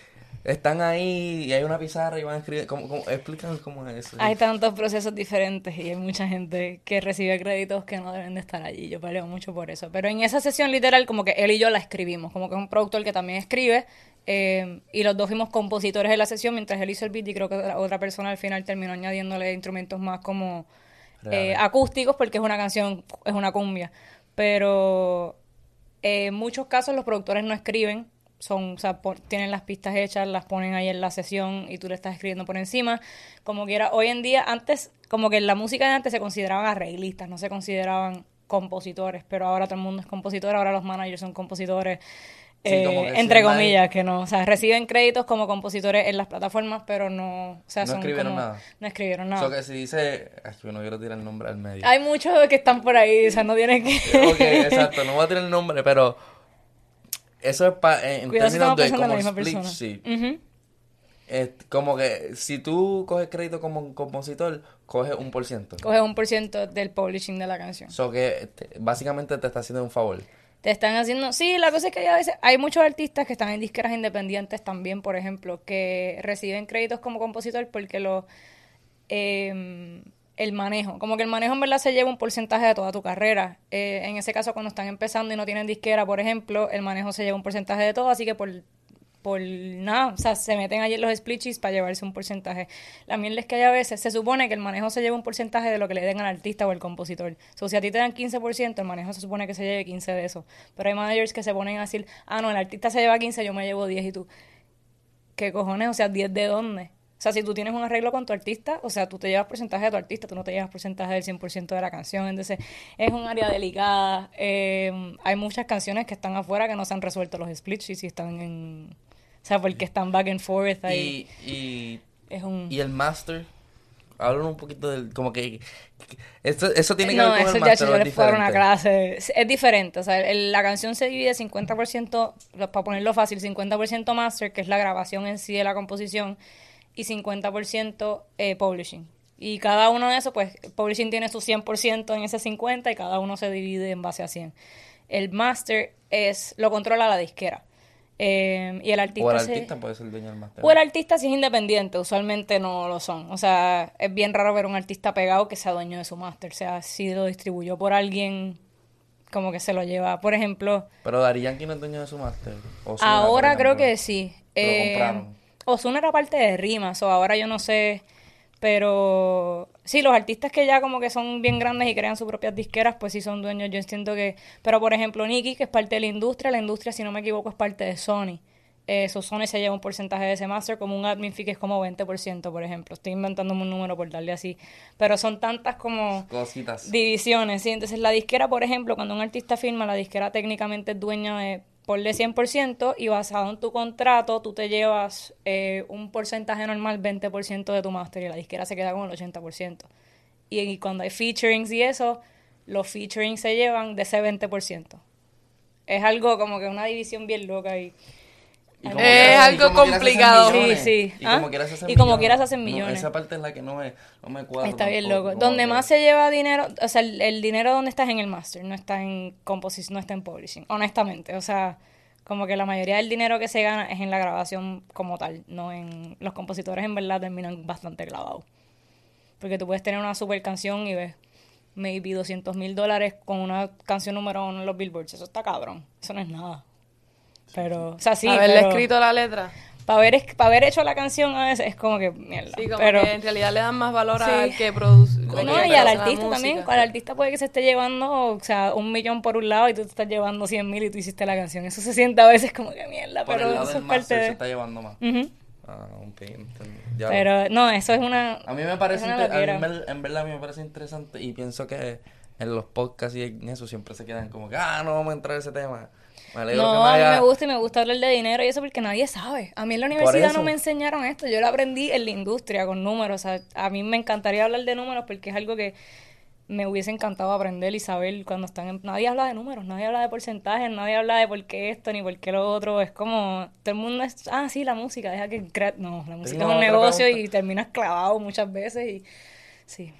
están ahí y hay una pizarra y van a escribir, ¿cómo, cómo, explícanos cómo es eso. Hay tantos procesos diferentes y hay mucha gente que recibe créditos que no deben de estar allí. Yo peleo mucho por eso. Pero en esa sesión literal, como que él y yo la escribimos. Como que es un productor que también escribe. eh, y los dos fuimos compositores de la sesión mientras él hizo el beat y creo que la otra persona al final terminó añadiéndole instrumentos más como eh, acústicos porque es una canción, es una cumbia. Pero eh, en muchos casos los productores no escriben, son, o sea, tienen las pistas hechas, las ponen ahí en la sesión y tú le estás escribiendo por encima. Como quiera, hoy en día, antes, como que en la música de antes se consideraban arreglistas, no se consideraban compositores, pero ahora todo el mundo es compositor, ahora los managers son compositores. Sí, eh, entre comillas, que no, o sea, reciben créditos como compositores en las plataformas, pero no, o sea, No son escribieron como- nada. no escribieron nada. So que si dice, ay, yo no quiero tirar el nombre al medio. Hay muchos que están por ahí, o sea, no tienen que... Ok, exacto, no voy a tirar el nombre, pero eso es pa, en, en Cuidado términos de como split persona. Es como que si tú coges crédito como compositor, coges un por ciento. Coge un por ciento del publishing de la canción. So que te- básicamente te está haciendo un favor. Te están haciendo... Sí, la cosa es que a veces... Hay muchos artistas que están en disqueras independientes también, por ejemplo, que reciben créditos como compositor porque lo... eh, el manejo. Como que el manejo en verdad se lleva un porcentaje de toda tu carrera. Eh, en ese caso, cuando están empezando y no tienen disquera, por ejemplo, el manejo se lleva un porcentaje de todo, así que por por nada, o sea, se meten allí los split para llevarse un porcentaje. La mierda es que hay a veces, se supone que el manejo se lleva un porcentaje de lo que le den al artista o al compositor. O si a ti te dan 15%, el manejo se supone que se lleve 15 de eso. Pero hay managers que se ponen a decir, ah, no, el artista se lleva 15, yo me llevo 10 y tú. ¿Qué cojones? O sea, 10 de dónde? O sea, si tú tienes un arreglo con tu artista, o sea, tú te llevas porcentaje de tu artista, tú no te llevas porcentaje del 100% de la canción. Entonces, es un área delicada. Eh, hay muchas canciones que están afuera que no se han resuelto los split sheets y están en... O sea, porque están back and forth ahí. Y, y, es un... y el master, hablan un poquito del, como que, eso, eso tiene que no, ver con eso el ya master, yo ¿o es les fue a dar una clase. Es, diferente. O sea, el- la canción se divide 50%, lo- para ponerlo fácil, 50% master, que es la grabación en sí de la composición, y 50% eh, publishing. Y cada uno de esos, pues, publishing tiene su 100% en ese 50 y cada uno se divide en base a 100. El master es lo controla la disquera. Eh, y el artista, O el se- artista puede ser el dueño del master. o el artista si es independiente, usualmente no lo son. O sea, es bien raro ver un artista pegado que sea dueño de su máster. O sea, si lo distribuyó por alguien, como que se lo lleva. Por ejemplo, Pero Yankee no es dueño de su master. Ahora creo que sí. Lo Eh, compraron. Ozuna era parte de Rimas, o ahora yo no sé. Pero sí, los artistas que ya como que son bien grandes y crean sus propias disqueras, pues sí son dueños. Yo entiendo que. Pero por ejemplo, Nicky, que es parte de la industria, la industria, si no me equivoco, es parte de Sony. Eh, so Sony se lleva un porcentaje de ese master, como un admin fee que es como 20%, por ejemplo. Estoy inventándome un número por darle así. Pero son tantas como Cositas. divisiones, ¿sí? Entonces la disquera, por ejemplo, cuando un artista firma, la disquera técnicamente es dueña de por de 100% y basado en tu contrato, tú te llevas eh, un porcentaje normal, 20% de tu máster y la disquera se queda con el 80%. Y, y cuando hay featurings y eso, los featurings se llevan de ese 20%. Es algo como que una división bien loca y... Y Es y algo como complicado. millones. Sí, sí. Y ¿Ah? como quieras hacen Y como millones. quieras hacen No, millones. esa parte es la que no me, no me cuadra. Está bien loco. Donde más se lleva dinero, o sea, el, el dinero donde está es en el master, no está en composición, no está en publishing, honestamente. O sea, como que la mayoría del dinero que se gana es en la grabación como tal, no en... Los compositores en verdad terminan bastante clavados. Porque tú puedes tener una super canción y ves maybe 200 mil dólares con una canción número uno en los billboards. Eso está cabrón. Eso no es nada. Pero, o sea, sí, Haberle pero escrito la letra. para haber, para haber hecho la canción a veces es como que mierda. Sí, como pero, que en realidad le dan más valor Sí. al que produce. No, y al artista también. Al artista puede que se esté llevando, o sea, un millón por un lado y tú te estás llevando 100 mil y tú hiciste la canción. Eso se siente a veces como que mierda, Por pero el lado eso del es parte master se de... está llevando más. Ujú. Ah, ok, entendí. Ya Pero no, eso es una... A mí me parece, inter- a mí ver- en verdad a mí me parece interesante y pienso que en los podcasts y en eso siempre se quedan como que, ah, no vamos a entrar a ese tema. Me No, me a mí me gusta y me gusta hablar de dinero y eso porque nadie sabe. A mí en la universidad no me enseñaron esto, yo lo aprendí en la industria con números. O sea, a mí me encantaría hablar de números porque es algo que me hubiese encantado aprender y saber cuando están en... Nadie habla de números, nadie habla de porcentajes, nadie habla de por qué esto ni por qué lo otro. Es como, todo el mundo es, ah, sí, la música, deja que... cre-". No, la música es un negocio pregunta. y terminas clavado muchas veces y... Sí.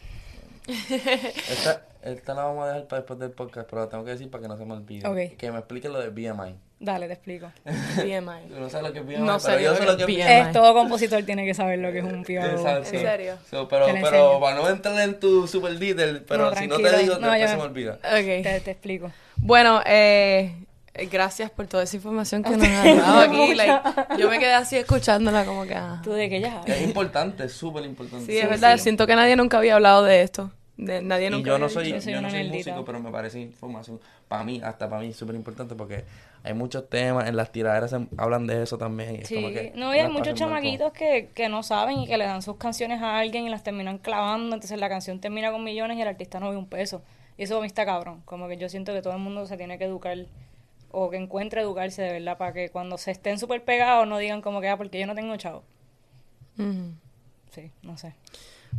Esta, esta la vamos a dejar para después del podcast, pero la tengo que decir para que no se me olvide. Ok. Que me explique lo de BMI. Dale, te explico. BMI. Tú no sabes lo que es BMI, No pero sé, yo sé lo que que es BMI. Es, todo compositor tiene que saber lo que es un PO. Exacto. ¿En serio? So, pero, Te pero para no entrar en tu super detail, pero No, si no te digo, No, después yo- se me olvida. Ok. Te, te explico. Bueno, eh, gracias por toda esa información que nos has dado aquí. like, yo me quedé así escuchándola como que... ah. ¿Tú de qué ya Es importante, es súper importante. Sí, es verdad. Siento que nadie nunca había hablado de esto. De, nadie Y nunca yo no soy. Yo soy yo no soy músico, pero me parece información para mí, hasta para mí es súper importante porque hay muchos temas, en las tiraderas se hablan de eso también. y es Sí, como que no, y hay muchos chamaquitos que, que no saben y que le dan sus canciones a alguien y las terminan clavando, entonces la canción termina con millones y el artista no ve un peso. Y eso a mí está cabrón, como que yo siento que todo el mundo se tiene que educar o que encuentre educarse de verdad para que cuando se estén súper pegados no digan como que, ah, porque yo no tengo chavo. Sí, no sé.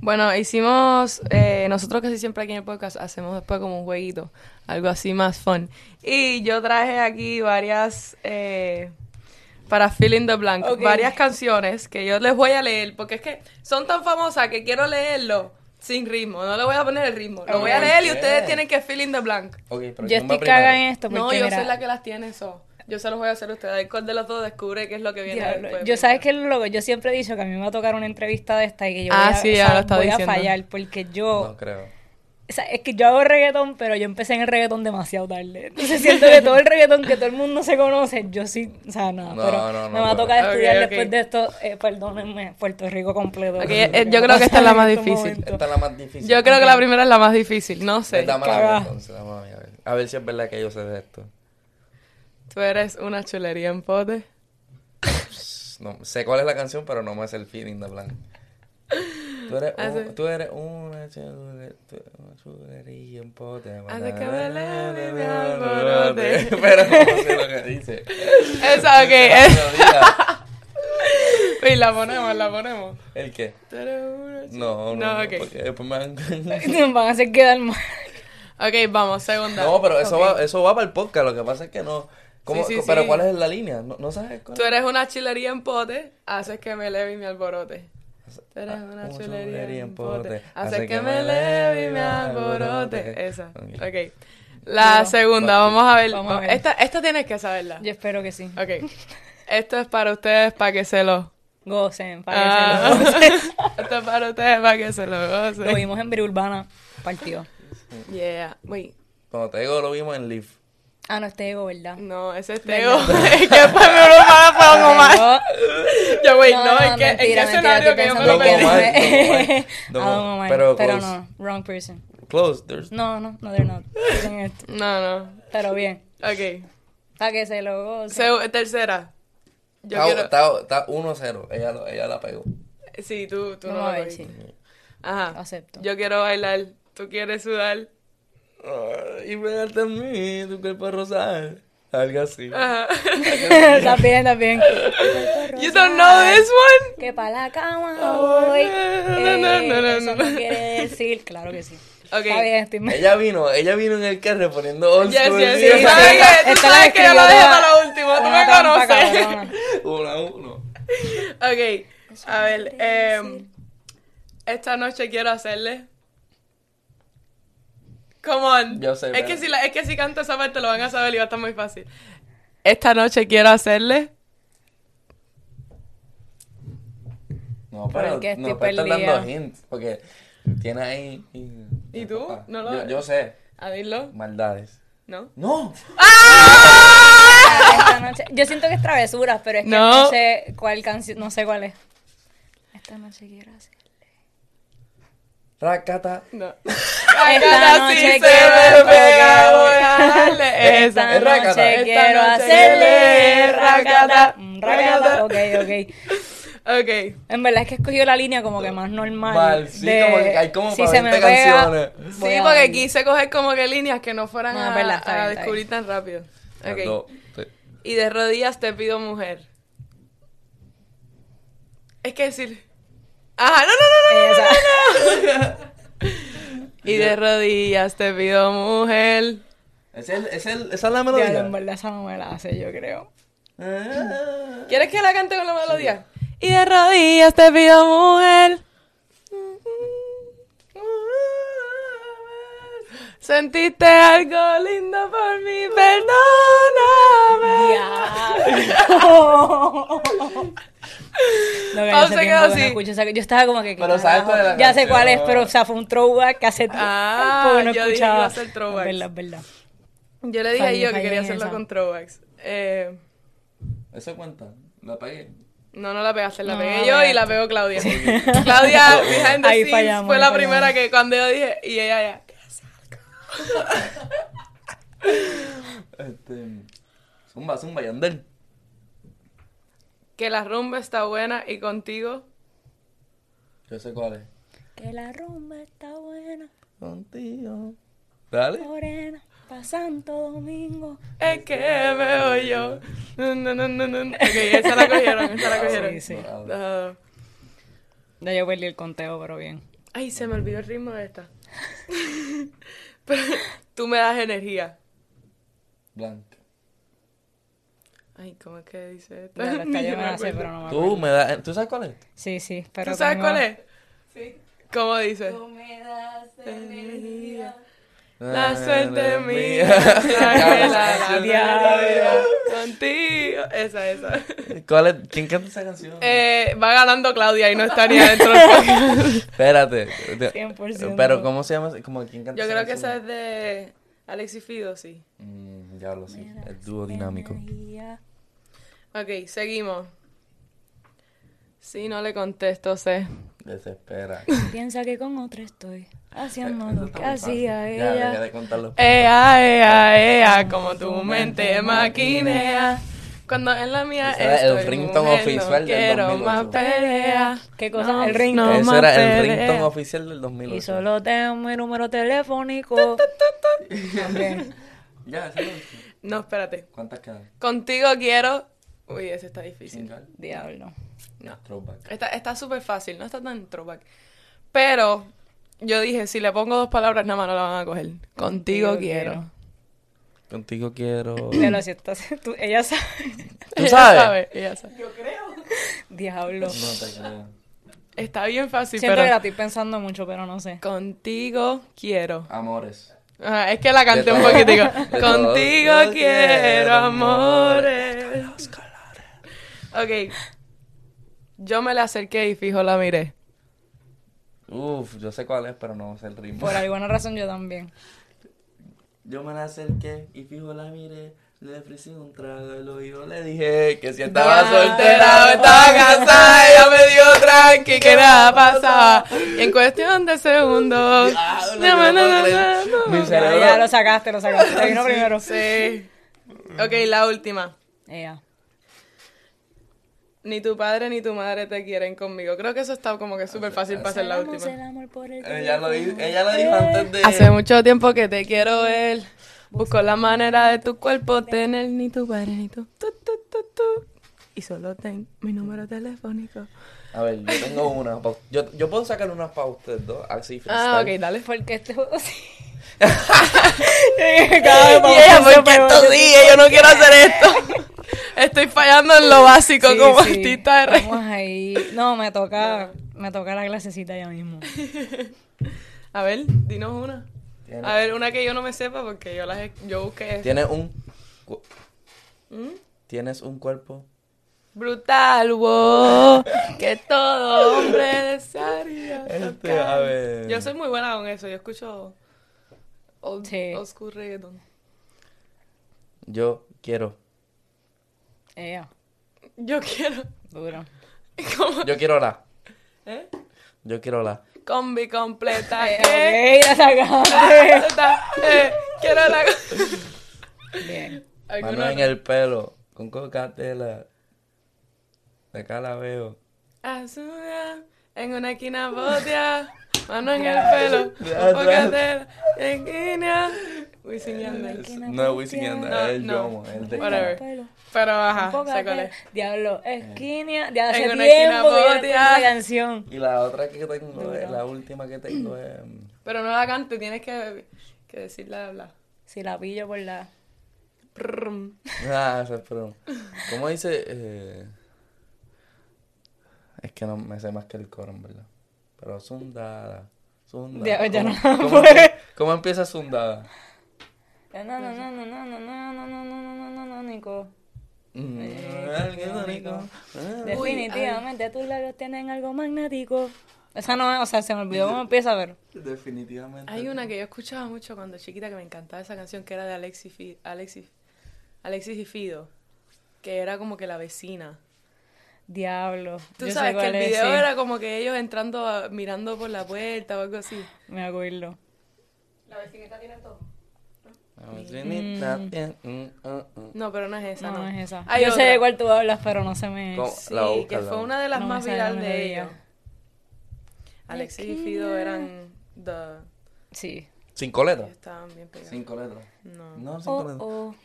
Bueno, hicimos, eh, nosotros casi siempre aquí en el podcast hacemos después como un jueguito, algo así más fun. Y yo traje aquí varias, eh, para fill in the blank, varias canciones que yo les voy a leer, porque es que son tan famosas que quiero leerlo sin ritmo, no le voy a poner el ritmo, lo voy a leer y ustedes tienen que fill in the blank. Ok, pero Yo ¿quién va estoy caga en esto porque No, yo mira, soy la que las tiene eso. Yo se los voy a hacer a ustedes. ¿Cuál de los dos descubre qué es lo que viene Diablo, después? yo sabes que es lo loco, yo siempre he dicho que a mí me va a tocar una entrevista de esta y que yo Ah, voy a, sí, o ya sea, lo voy diciendo. a fallar porque yo No creo. O sea, es que yo hago reggaetón, pero yo empecé en el reggaetón demasiado tarde. Entonces siento que todo el reggaetón que todo el mundo se conoce, yo sí, o sea, no, No, pero no, no, me va a tocar estudiar después de esto, eh, perdónenme, Puerto Rico completo. Eh, yo creo que esta es la más difícil. Esta es la más difícil. Yo creo que la primera es la más difícil, no sé. Dámela a mí, Caga. entonces, a ver. A ver si es verdad que yo sé de esto. Tú eres una chulería en pote. No, sé cuál es la canción, pero no me sé el feeling de blanco. Tú eres, Hace- un- tú eres una chulería, una chulería en pote. Hace que me eleve mi alborote. Pero no sé lo que dice. Esa, ok. Uy, la ponemos, la ponemos. ¿El qué? No, no, No, no, ok. porque después me van... Me van a hacer quedar mal. Ok, vamos, segunda. No, pero eso, va, eso va para el podcast, lo que pasa es que no... ¿Cómo- Sí, sí, pero sí. ¿cuál es la línea? ¿No, no sabes cuál? Tú eres una chulería en pote, haces que me eleve y me alborote. Tú eres Ah, una una chulería en pote, pote, haces que me eleve y me alborote. Esa, ok. La segunda, vamos a ver. Vamos a ver. Esta, esta tienes que saberla. Yo espero que sí. Ok. Esto es para ustedes, para que se lo... Gocen, para que Ah. se lo gocen. Esto es para ustedes, para que se lo Lo gocen. vimos en Viri Urbana, partió. Yeah. Wait. Cuando te digo lo vimos en Leaf. Ah, no, este ego, ¿verdad? No, ese es Tego. es que después me lo van a poner como mal. Yo, wait, no, ¿en qué, en qué mentira, escenario mentira, que yo me lo perdí? Omar, que- Don Omar, pero pero no, wrong person. Close, there's... No, no, no, they're not. No, no. Pero bien, Ok. para que se lo gocen. Segu- tercera. Yo Está, quiero... está, está 1-0. Ella, ella la pegó. Sí, tú, tú Vamos no a lo ver, cogiste. sí. Ajá. Acepto. Yo quiero bailar. Tú quieres sudar. Y pegarte a mí, tu cuerpo rosal. Algo así. Ajá. está bien, está bien. You don't know this one? Que para la cama voy. no, Eh, no, no, no, eso no. no quiere decir, claro que sí. Está bien, estoy Ella vino, ella vino en el carro poniendo old Yes, school. yes, Sí, sí. ¿Sabes que, tú sabes que yo la dejé para la última. Tú una me conoces. Uno a uno. Ok. A ver, eh, esta noche quiero hacerle. Come on. Yo sé, es, pero- que si la- es que si canto esa parte lo van a saber y va a estar muy fácil. Esta noche quiero hacerle. No, pero Porque no perdida. dando hints. Porque tiene ahí. ¿Y, ¿Y tú? Ah, ¿No lo- yo, yo sé. A. Maldades. ¿No? ¡No! Esta noche, yo siento que es travesuras, pero es que No. no, sé cuál canción, no sé cuál es. Esta noche quiero hacer. Racata. No. Esta noche quiero pega, esa. Esta noche quiero hacerle racata. racata. Mm, ok, ok. Ok. En verdad es que he escogido la línea como que más normal. Mal, sí, de- como que hay como si para se me 20 pega, canciones. voy Sí, a porque quise coger como que líneas que no fueran No, a, verdad, a bien, descubrir tan rápido. Ok. dos, sí. Y de rodillas te pido mujer. Es que decir. Ajá, no, no, no, no. Esa. Y de rodillas te pido mujer. ¿Es el, es el, ¿Esa es la Ya, melodía? en verdad esa no me la hace, yo creo. Ah. ¿Quieres que la cante con la melodía? Y de rodillas te pido mujer. Sentiste algo lindo por mí, perdóname. No, yo se quedó así. escucho esa- Yo estaba como que. Pero ¿sabes cuál es la Ya sé cuál es, pero o sea, fue un throwback que hace Ah, tiempo no yo dije que escuchaba. iba a ser throwbacks. Es verdad, verdad. Yo le dije a yo que quería hacerlo esa. con throwbacks. Eh, ¿Eso cuenta? ¿La pegué? no, no la pegaste, la No, pegué la yo y la pegó Claudia. Claudia, behind the scenes, fue la fallamos. primera que cuando yo dije, y ella ya, ¿qué es Este... Zumba, zumba, Yandel. Que la rumba está buena y contigo. Yo sé cuál es. Que la rumba está buena, Contigo. Dale. morena, pa' Santo Domingo. Es que veo yo. No, no, no, no, no. Ok, esa la cogieron, esa la cogieron. Sí, sí. Ya yo perdí el conteo, pero bien. Ay, se me olvidó el ritmo de esta. Pero tú me das energía. Blanca. Ay, ¿cómo es que dice esto? Me la sé, pero no me Tú me das... ¿Tú sabes cuál es? Sí, sí, pero ¿Tú sabes tengo- cuál es? Sí. ¿Cómo dice? me das energía. La suerte mía. la vida contigo. Esa, esa. ¿Cuál es? ¿Quién canta esa canción? Eh, va ganando Claudia y no está ni adentro del podcast. Espérate. 100%. Pero ¿cómo se llama? Como, ¿Quién canta Yo creo que esa canción? es de Alex y Fido, sí. Mm, ya lo sé. El dúo dinámico. Energía. Ok, seguimos. Si no le contesto, sé. Desespera. Piensa que con otra estoy haciendo Eso lo que Ya, deja de contarlo. Ea, ea, ea, como tu mente maquinea. Cuando en la mía Ese era el mujer, oficial no del quiero 2008. más pelea. ¿Qué cosa? No, el ringtone. no Ese más era el pelea. oficial del 2008. Y solo tengo mi número telefónico. También. Ya, hice. No, espérate. ¿Cuántas quedan? Contigo quiero... Uy, ese está difícil. Diablo. No. Throwback. Está está súper fácil, no está tan throwback. Pero yo dije, si le pongo dos palabras, nada más no la van a coger. Contigo, Contigo quiero. quiero. Contigo quiero. Ya lo siento. tú- ella sabe. ¿Tú Ella sabes? sabe, ella sabe. Diablo. No te creo. Está bien fácil, Siento que la estoy pensando mucho, pero no sé. Contigo quiero. Amores. Ah, es que la canté De un poquitico. Contigo quiero quiero amores. Ok. Yo me le acerqué y fijo la miré. Uf, yo sé cuál es, pero no sé el ritmo. Por alguna razón yo también. Yo me la acerqué y fijo la miré. Le ofrecí un trago al oído. Le dije que si estaba Ya. soltera o estaba casada, ella me dijo tranqui que nada pasaba. Y en cuestión de segundos. Na, no cerebro- Ya, ya lo sacaste, lo sacaste. Te vino primero. Sí. Ok, la última. Ella. Ni tu padre ni tu madre te quieren conmigo. Creo que eso está como que súper fácil para hacer la última. el amor por el Ella lo, teléfono. di- ella lo dijo antes de. Hace mucho tiempo que te quiero ver. Busco la manera de tu cuerpo tener ni tu padre ni tu. tu, tu, tu, tu. Y solo ten mi número telefónico. A ver, yo tengo una. pa- Yo, yo puedo sacar unas para ustedes dos. Así, Ah, ok, dale. Porque este juego sí. Y ella, ¿por qué esto sigue? Yo no quiero hacer esto. Estoy fallando en lo básico Sí, como sí. artista de reggaetón. Vamos ahí. No, me toca, me toca la clasecita ya mismo. A ver, dinos una. A ver, una que yo no me sepa porque yo las yo busqué. Tienes un. ¿Mm? Tienes un cuerpo. Brutal, wow, que todo hombre desearía. Este, a ver. Yo soy muy buena con eso, yo escucho old, Sí. old school reggaeton. Yo quiero. Ella, Yo quiero, duro. Yo quiero la. ¿eh? Yo quiero la. Combi completa, Eh, ¿qué? ok, la sacaste. Completa, eh, quiero la... Bien. ¿Alguna Mano en el pelo. Con cocatela. De acá la veo. Azura, en una esquina botea, mano en el pelo, focatera, esquina. Wisin y Yandel. No es Wisin y Yandel, No, es el no. Yomo, el de... Whatever. Pelo. Pero ajá, sé cuál es. Diablo, esquina. De hace En una tiempo esquina que esa canción. Y la otra que tengo, es- la última que tengo es... Pero no la cantes, tienes que, que decirla hablar. Si la pillo por la... Ah, esa es pero... ¿Cómo dice? Eh... Es que no me sé más que el coro, en verdad. Pero Sundada, Sundada. Ya- ya ¿Cómo, no cómo, cómo empieza Sundada? Definitivamente tus labios tienen algo magnético. Esa no es, o sea, se me olvidó cómo empieza, pero... Definitivamente. Hay una que yo escuchaba mucho cuando chiquita que me encantaba esa canción que era de Alexis, Alexis, Alexis y Fido, que era como que la vecina. Diablo. Tú Yo sabes que el video sí. era como que ellos entrando, a- mirando por la puerta o algo así. Me acuerdo. La vecinita tiene todo. La vecinita tiene- mm, mm, mm. No, pero no es esa, No, no. es esa. Hay Yo sé otra. de cuál tú hablas, pero no se me... ¿Cómo? Sí, La que la fue una de las No más virales de ellos. Alexis y Fido eran the... Sí. ¿Cinco letras? estaban bien pegados. Cinco letras. No. No, cinco Oh, letras. oh.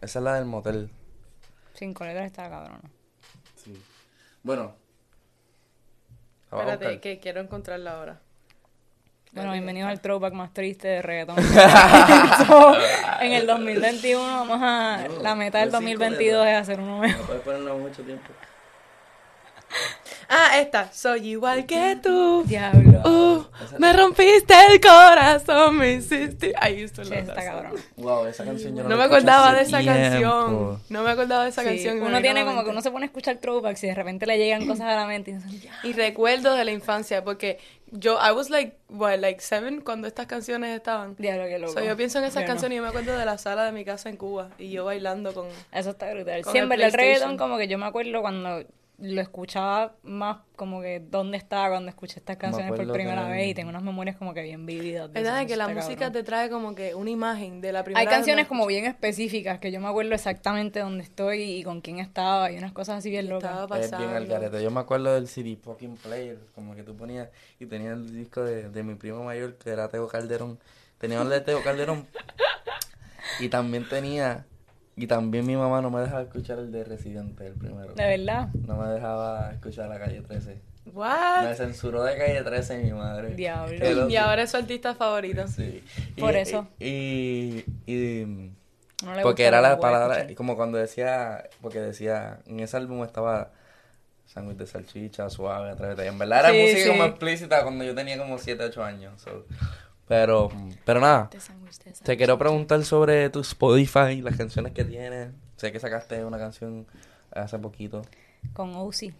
Esa es la del motel. Cinco letras está cabrón. Sí. Bueno. Espérate, que quiero encontrarla ahora. Bueno, bienvenidos al throwback más triste de reggaetón. So, en el 2021 vamos a... No, la meta del no es cinco 2022 letras. es hacer uno mejor. No puedes ponerla mucho tiempo. Ah, esta. Soy igual que tú. Diablo. Uh, me rompiste el corazón, me hiciste. I used to Sí, love está cabrón. Wow, esa canción yo no, No me acordaba de esa tiempo. canción. No me acordaba de esa Sí, canción. uno tiene como que uno se pone a escuchar throwbacks y de repente le llegan cosas a la mente y dicen, ya. Y recuerdo de la infancia, porque yo, I was like, what, like seven cuando estas canciones estaban. Diablo, qué loco. So, yo pienso en esas Yo no. canciones y yo me acuerdo de la sala de mi casa en Cuba y yo bailando con... Eso está brutal. Siempre el el, reggaetón como que yo me acuerdo cuando lo escuchaba más como que dónde estaba cuando escuché estas canciones por primera que- vez y tengo unas memorias como que bien vividas. de ¿Verdad? eso, que la música cabrón. te trae como que una imagen de la primera Hay canciones como bien específicas que yo me acuerdo exactamente dónde estoy y con quién estaba y unas cosas así bien locas. estaba Es bien al pasando. garete. Yo me acuerdo del CD fucking player, como que tú ponías y tenía el disco de, de mi primo mayor que era Teo Calderón. Tenía el de Teo Calderón y también tenía y también mi mamá no me dejaba escuchar el de Residente, el primero. De verdad. No me dejaba escuchar la calle 13. What? Me censuró de calle 13 mi madre. Diablo. Pero- Y ahora es su artista favorito. Sí. Y- Por eso. Y, y, No le porque era la palabra, escuchar. como cuando decía, porque decía, en ese álbum estaba sándwich de salchicha, suave, atrévete. En verdad era Sí, música sí. como explícita cuando yo tenía como 7, 8 años. so. Pero, pero nada, te quiero preguntar sobre tu Spotify, las canciones que tienes. Sé que sacaste una canción hace poquito. Con OC.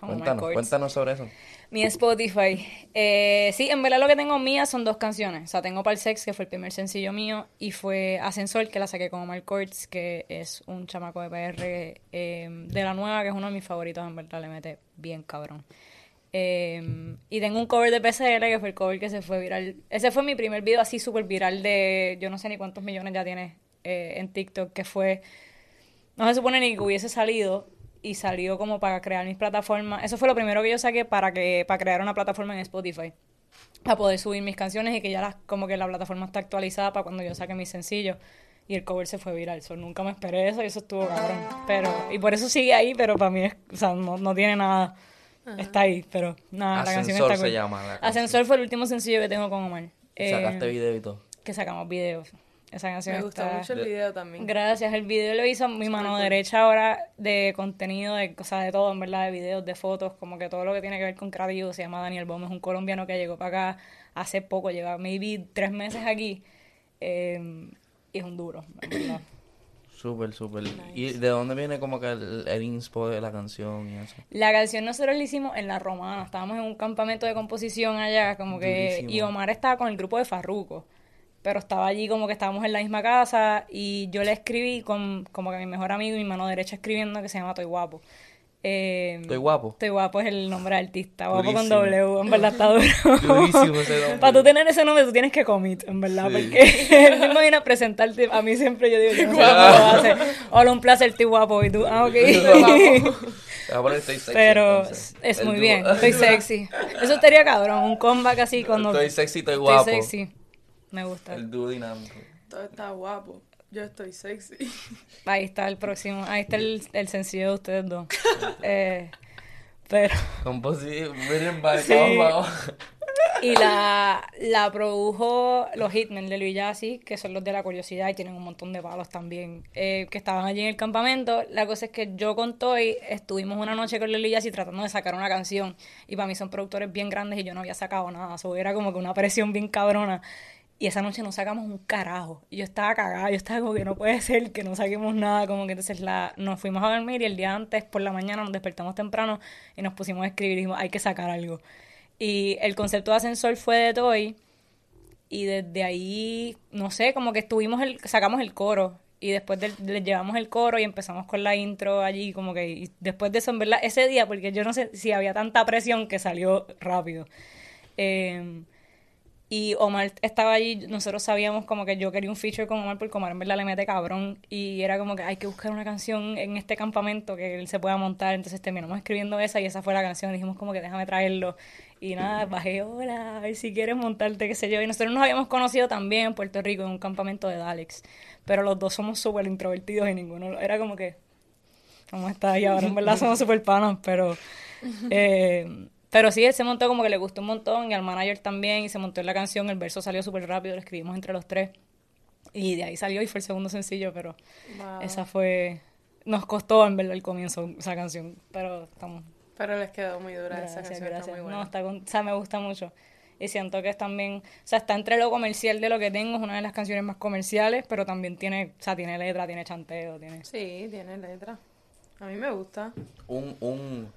Con Omar Cuéntanos, cuéntanos sobre eso. Mi Spotify. Eh, sí, en verdad lo que tengo mía son dos canciones. O sea, tengo Sex, que fue el primer sencillo mío, y fue Ascensor, que la saqué con Omar Courtz, que es un chamaco de PR eh, de la nueva, que es uno de mis favoritos, en verdad, le mete bien cabrón. Eh, y tengo un cover de PCL, que fue el cover que se fue viral. Ese fue mi primer video así súper viral de, yo no sé ni cuántos millones ya tiene eh, en TikTok, que fue no se supone ni que hubiese salido y salió como para crear mis plataformas. Eso fue lo primero que yo saqué para que para crear una plataforma en Spotify. Para poder subir mis canciones y que ya las, como que la plataforma está actualizada para cuando yo saque mis sencillos. Y el cover se fue viral. So, nunca me esperé eso y eso estuvo cabrón. Pero, y por eso sigue ahí, pero para mí es, o sea, no, no tiene nada. Está ahí, pero nada, la canción Ascensor está se cool. llama la canción. Ascensor fue el último sencillo que tengo con Omar. Eh, Sacaste video y todo. que sacamos videos. Esa canción Me gusta está- mucho el video también. Gracias, el video lo hizo mi mano derecha ahora de contenido, de cosas de todo, en verdad, de videos, de fotos, como que todo lo que tiene que ver con creativo. Se llama Daniel Bom, es un colombiano que llegó para acá hace poco, lleva maybe tres meses aquí. eh, y es un duro, en verdad. Súper, súper. ¿Y de dónde viene como que el, el inspo de la canción y eso? La canción nosotros la hicimos en La Romana, estábamos en un campamento de composición allá, como que, y Omar estaba con el grupo de Farruko, pero estaba allí como que estábamos en la misma casa, y yo le escribí con como que mi mejor amigo y mi mano derecha escribiendo que se llama Toy Guapo. Eh, Estoy guapo. Estoy guapo es el nombre de artista, guapo con. W, en verdad está duro. Durísimo ese nombre. Para tú tener ese nombre, tú tienes que commit, en verdad, Sí. porque él mismo viene a presentarte, a mí siempre yo digo, yo no sé lo hace. Hola, un placer, estoy guapo, y tú, ah, ok. Te voy a poner estoy sexy. Pero entonces. es El muy bien, estoy sexy. Eso estaría cabrón, un comeback así cuando Estoy sexy, estoy estoy guapo. sexy. Me gusta. El dúo dinámico. Todo está guapo. Yo estoy sexy. Ahí está el próximo, ahí está el, el sencillo de ustedes dos. Eh, pero Composición, miren, Sí. Y la, la produjo los Hitmen de Luis Yassi, que son los de la curiosidad y tienen un montón de palos también, eh, que estaban allí en el campamento. La cosa es que yo con Toy estuvimos una noche con Luis Yassi tratando de sacar una canción y para mí son productores bien grandes y yo no había sacado nada, so, era como que una presión bien cabrona. Y esa noche no sacamos un carajo. Y yo estaba cagada, yo estaba como que no puede ser que no saquemos nada. Como que entonces la, nos fuimos a dormir y el día antes, por la mañana, nos despertamos temprano y nos pusimos a escribir y dijimos, hay que sacar algo. Y el concepto de ascensor fue de Toy. Y desde ahí, no sé, como que estuvimos, el, sacamos el coro. Y después le llevamos el coro y empezamos con la intro allí, como que y después de eso, en verdad, ese día, porque yo no sé si había tanta presión que salió rápido. Eh, y Omar estaba allí, nosotros sabíamos como que yo quería un feature con Omar porque Omar en verdad le mete cabrón y era como que hay que buscar una canción en este campamento que él se pueda montar, entonces terminamos escribiendo esa y esa fue la canción, dijimos como que déjame traerlo. Y nada, bajé, hola, a ver si quieres montarte, qué sé yo, y nosotros nos habíamos conocido también en Puerto Rico en un campamento de Dalex, pero los dos somos súper introvertidos y ninguno, era como que, ¿cómo está? Y ahora en verdad somos súper panas, pero... Eh, pero sí, él se montó como que le gustó un montón y al manager también y se montó en la canción, el verso salió súper rápido, lo escribimos entre los tres y de ahí salió y fue el segundo sencillo, pero Wow. esa fue... Nos costó en verdad el comienzo esa canción, pero estamos... Pero les quedó muy dura esa canción. gracias. Está muy buena. No, está con- o sea, me gusta mucho. Y siento que es también, o sea, está entre lo comercial de lo que tengo, es una de las canciones más comerciales, pero también tiene, o sea, tiene letra, tiene chanteo, tiene... Sí, tiene letra. A mí me gusta. Un, un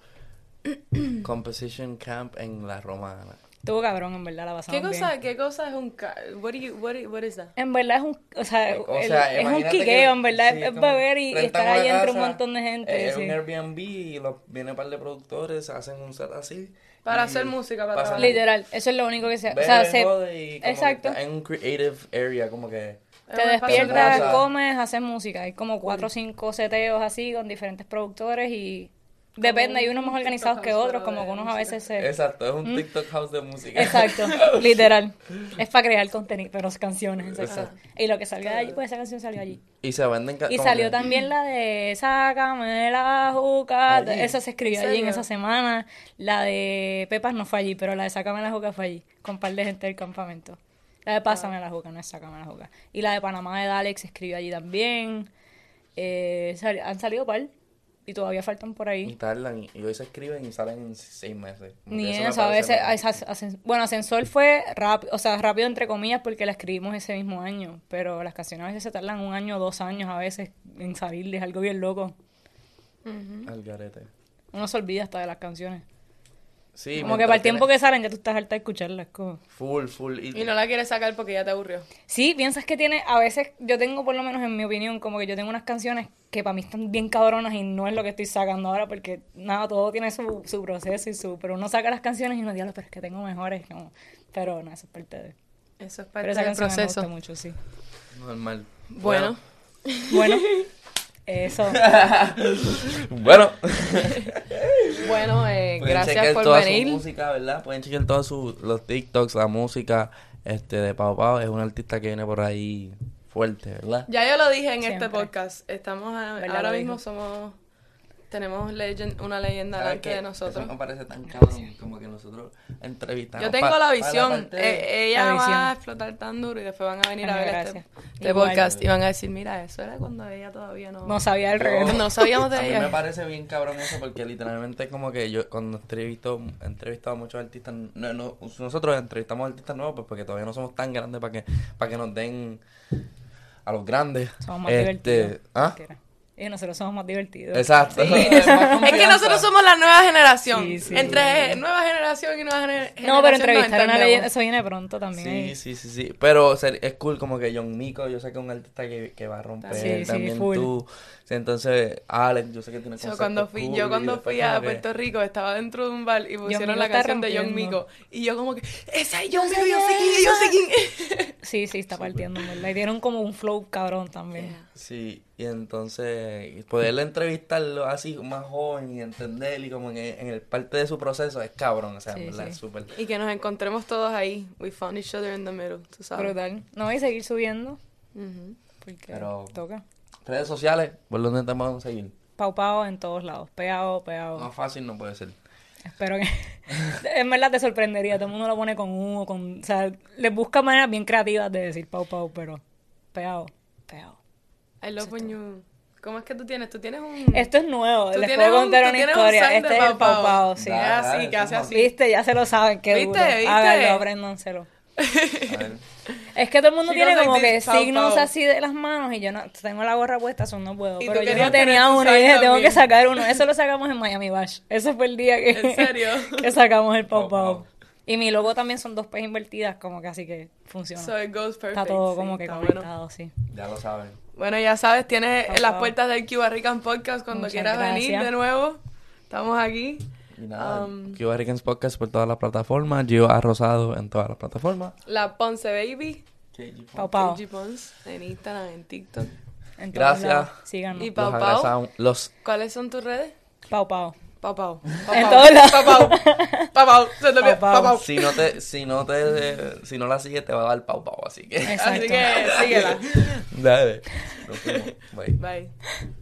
composition camp en la romana. Estuvo cabrón, en verdad, la pasamos ¿Qué bien. cosa, ¿Qué cosa es un ca what, do you, what, do- what is that? En verdad es un, o sea, O el- sea, es un quiqueo, que- en verdad, sí, es beber y, y estar ahí entre un casa, montón de gente. eh, Es sí. un Airbnb y lo, viene un par de productores, hacen un set así. Para hacer música, para trabajar. Literal, eso es lo único que se... O beben, sea, se, y como exacto. en un creative area, como que... Te despiertas, casa. comes, haces música. Hay como cuatro o cinco seteos así con diferentes productores y depende, hay unos más organizados que otros, como que unos a veces se... Exacto, es un TikTok house de música. ¿Mm? Exacto, literal. Es para crear contenido, pero es canciones. exacto. Exacto. Y lo que salga de allí, pues esa canción salió allí. Y se venden... Y salió que- también la de Sácame la juca. Esa se escribió ¿En allí en esa semana. La de Pepas no fue allí, pero la de Sácame la juca fue allí. Con un par de gente del campamento. La de Pásame la juca, no es Sácame la juca. Y la de Panamá de Dalex se escribió allí también. Eh, sal- han salido par. Y todavía faltan por Y ahí. tardan, y, y hoy se escriben y salen en seis meses. Como Ni eso a veces, bueno, Ascensor fue rápido, o sea, rápido entre comillas porque la escribimos ese mismo año, pero las canciones a veces se tardan un año o dos años a veces en salir, es algo bien loco. Al garete. Uno se olvida hasta de las canciones. Sí, como que para el tiempo tienes- que salen ya tú estás harta de escucharlas. Como... Full, full. Y, Y no la quieres sacar porque ya te aburrió. Sí, piensas que tiene, a veces yo tengo por lo menos en mi opinión, como que yo tengo unas canciones que para mí están bien cabronas y no es lo que estoy sacando ahora porque nada, todo tiene su, su proceso y su, pero uno saca las canciones y uno dice, pero es que tengo mejores, como, pero no, eso es parte de... Eso es Pero parte esa del canción me proceso. gusta mucho, sí. Normal. Bueno, Bueno, eso. Bueno. bueno, eh, Pueden gracias chequear por toda venir. su música, ¿verdad? Pueden chequear todos sus, los TikToks, la música este de Pau Pau. Es un artista que viene por ahí fuerte, ¿verdad? Ya yo lo dije en Siempre. este podcast. Estamos ahora mismo dijo. somos tenemos legend- una leyenda ¿Sabes delante de nosotros. Eso me parece tan cabrón como que nosotros entrevistamos. Yo tengo pa- la visión. Eh, ella La va visión. a explotar tan duro y después van a venir a ver gracias. este, este podcast y van a decir, mira, eso era cuando ella todavía no... No sabía el reggaetón. No sabíamos de a mí ella. me parece bien cabrón eso porque literalmente es como que yo cuando entrevisto, he entrevistado a muchos artistas, no, no, nosotros entrevistamos artistas nuevos pues porque todavía no somos tan grandes para que, para que nos den a los grandes. Somos más Este, divertidos. ¿ah? Y nosotros somos más divertidos. Exacto. Es que nosotros somos la nueva generación. Sí, sí. Entre nueva generación y nueva gener- generación. No, pero entrevistar a una leyenda, eso viene pronto también. Sí, sí, sí, sí. Pero es cool como que John Mico, yo sé que es un artista que, que va a romper. Sí, sí, también full. tú. Sí, entonces, Alex, yo sé que tiene So, cuando fui, yo cuando fui a que- Puerto Rico estaba dentro de un bar y pusieron la canción de John. Mico y yo como que esa es John Mico yo sé quién yo sé quién es". Sí, sí, está partiendo, en ¿verdad? Y tienen como un flow cabrón también. Sí, y entonces poderle entrevistarlo así más joven y entender y como en el, en el parte de su proceso es cabrón, o sea, Sí, en verdad sí. es súper. Y que nos encontremos todos ahí. We found each other in the middle, tú sabes. Brutal. No, y seguir subiendo. Porque Pero- toca. Redes sociales, ¿por dónde te vamos a seguir? Pau Pau en todos lados. Pegado, pegado. Más fácil no puede ser. Espero que. en verdad te sorprendería. Todo el mundo lo pone con U, con. O sea, les busca maneras bien creativas de decir Pau Pau, pero. Pegado, pegado. I love when you... ¿Cómo es que tú tienes? Tú tienes un... Esto es nuevo. Tú Les puedo un- contar tú una un historia. Este es el Pau Pau sí. Así, que hace así. Viste, ya se lo saben. Qué ¿Viste? duro. ¿Viste? Háganlo, apréndanselo. A ver. Es que todo el mundo She tiene como like que signos Pau. así de las manos y yo no tengo la gorra puesta, eso no puedo. Pero yo no tenía uno y dije, tengo que sacar uno. Eso lo sacamos en Miami Bash. Ese fue el día que, ¿En serio? que sacamos el Pau Pau Pau. Pau. Y mi logo también son dos P invertidas, como que así que funciona. So it goes perfect. Está todo sí, como que está conectado, bueno. sí. Ya lo saben. Bueno, ya sabes, tienes Pau, las pau. puertas del Cuba Rican Podcast cuando Muchas quieras venir de nuevo. Estamos aquí. Y nada, Um, Cuba Ricans Podcast por todas las plataformas, Gio Arrosado en todas las plataformas. La Ponce Baby. Pau Pau. KG Pons, en Instagram, en TikTok. En Gracias. lados. Síganos. Y Los, Pau Pau. los ¿Cuáles son tus redes? Pau Pau. Pau Pau. En Pau, todos lados. Pau Pau. Pau Pau. Se te olvidó. Pau, Pau Pau. Pau. si no te, si no te, eh, si no la sigues te va a dar pau pau, así que Exacto. Así que síguela. dale. Nos vemos. Bye. Bye.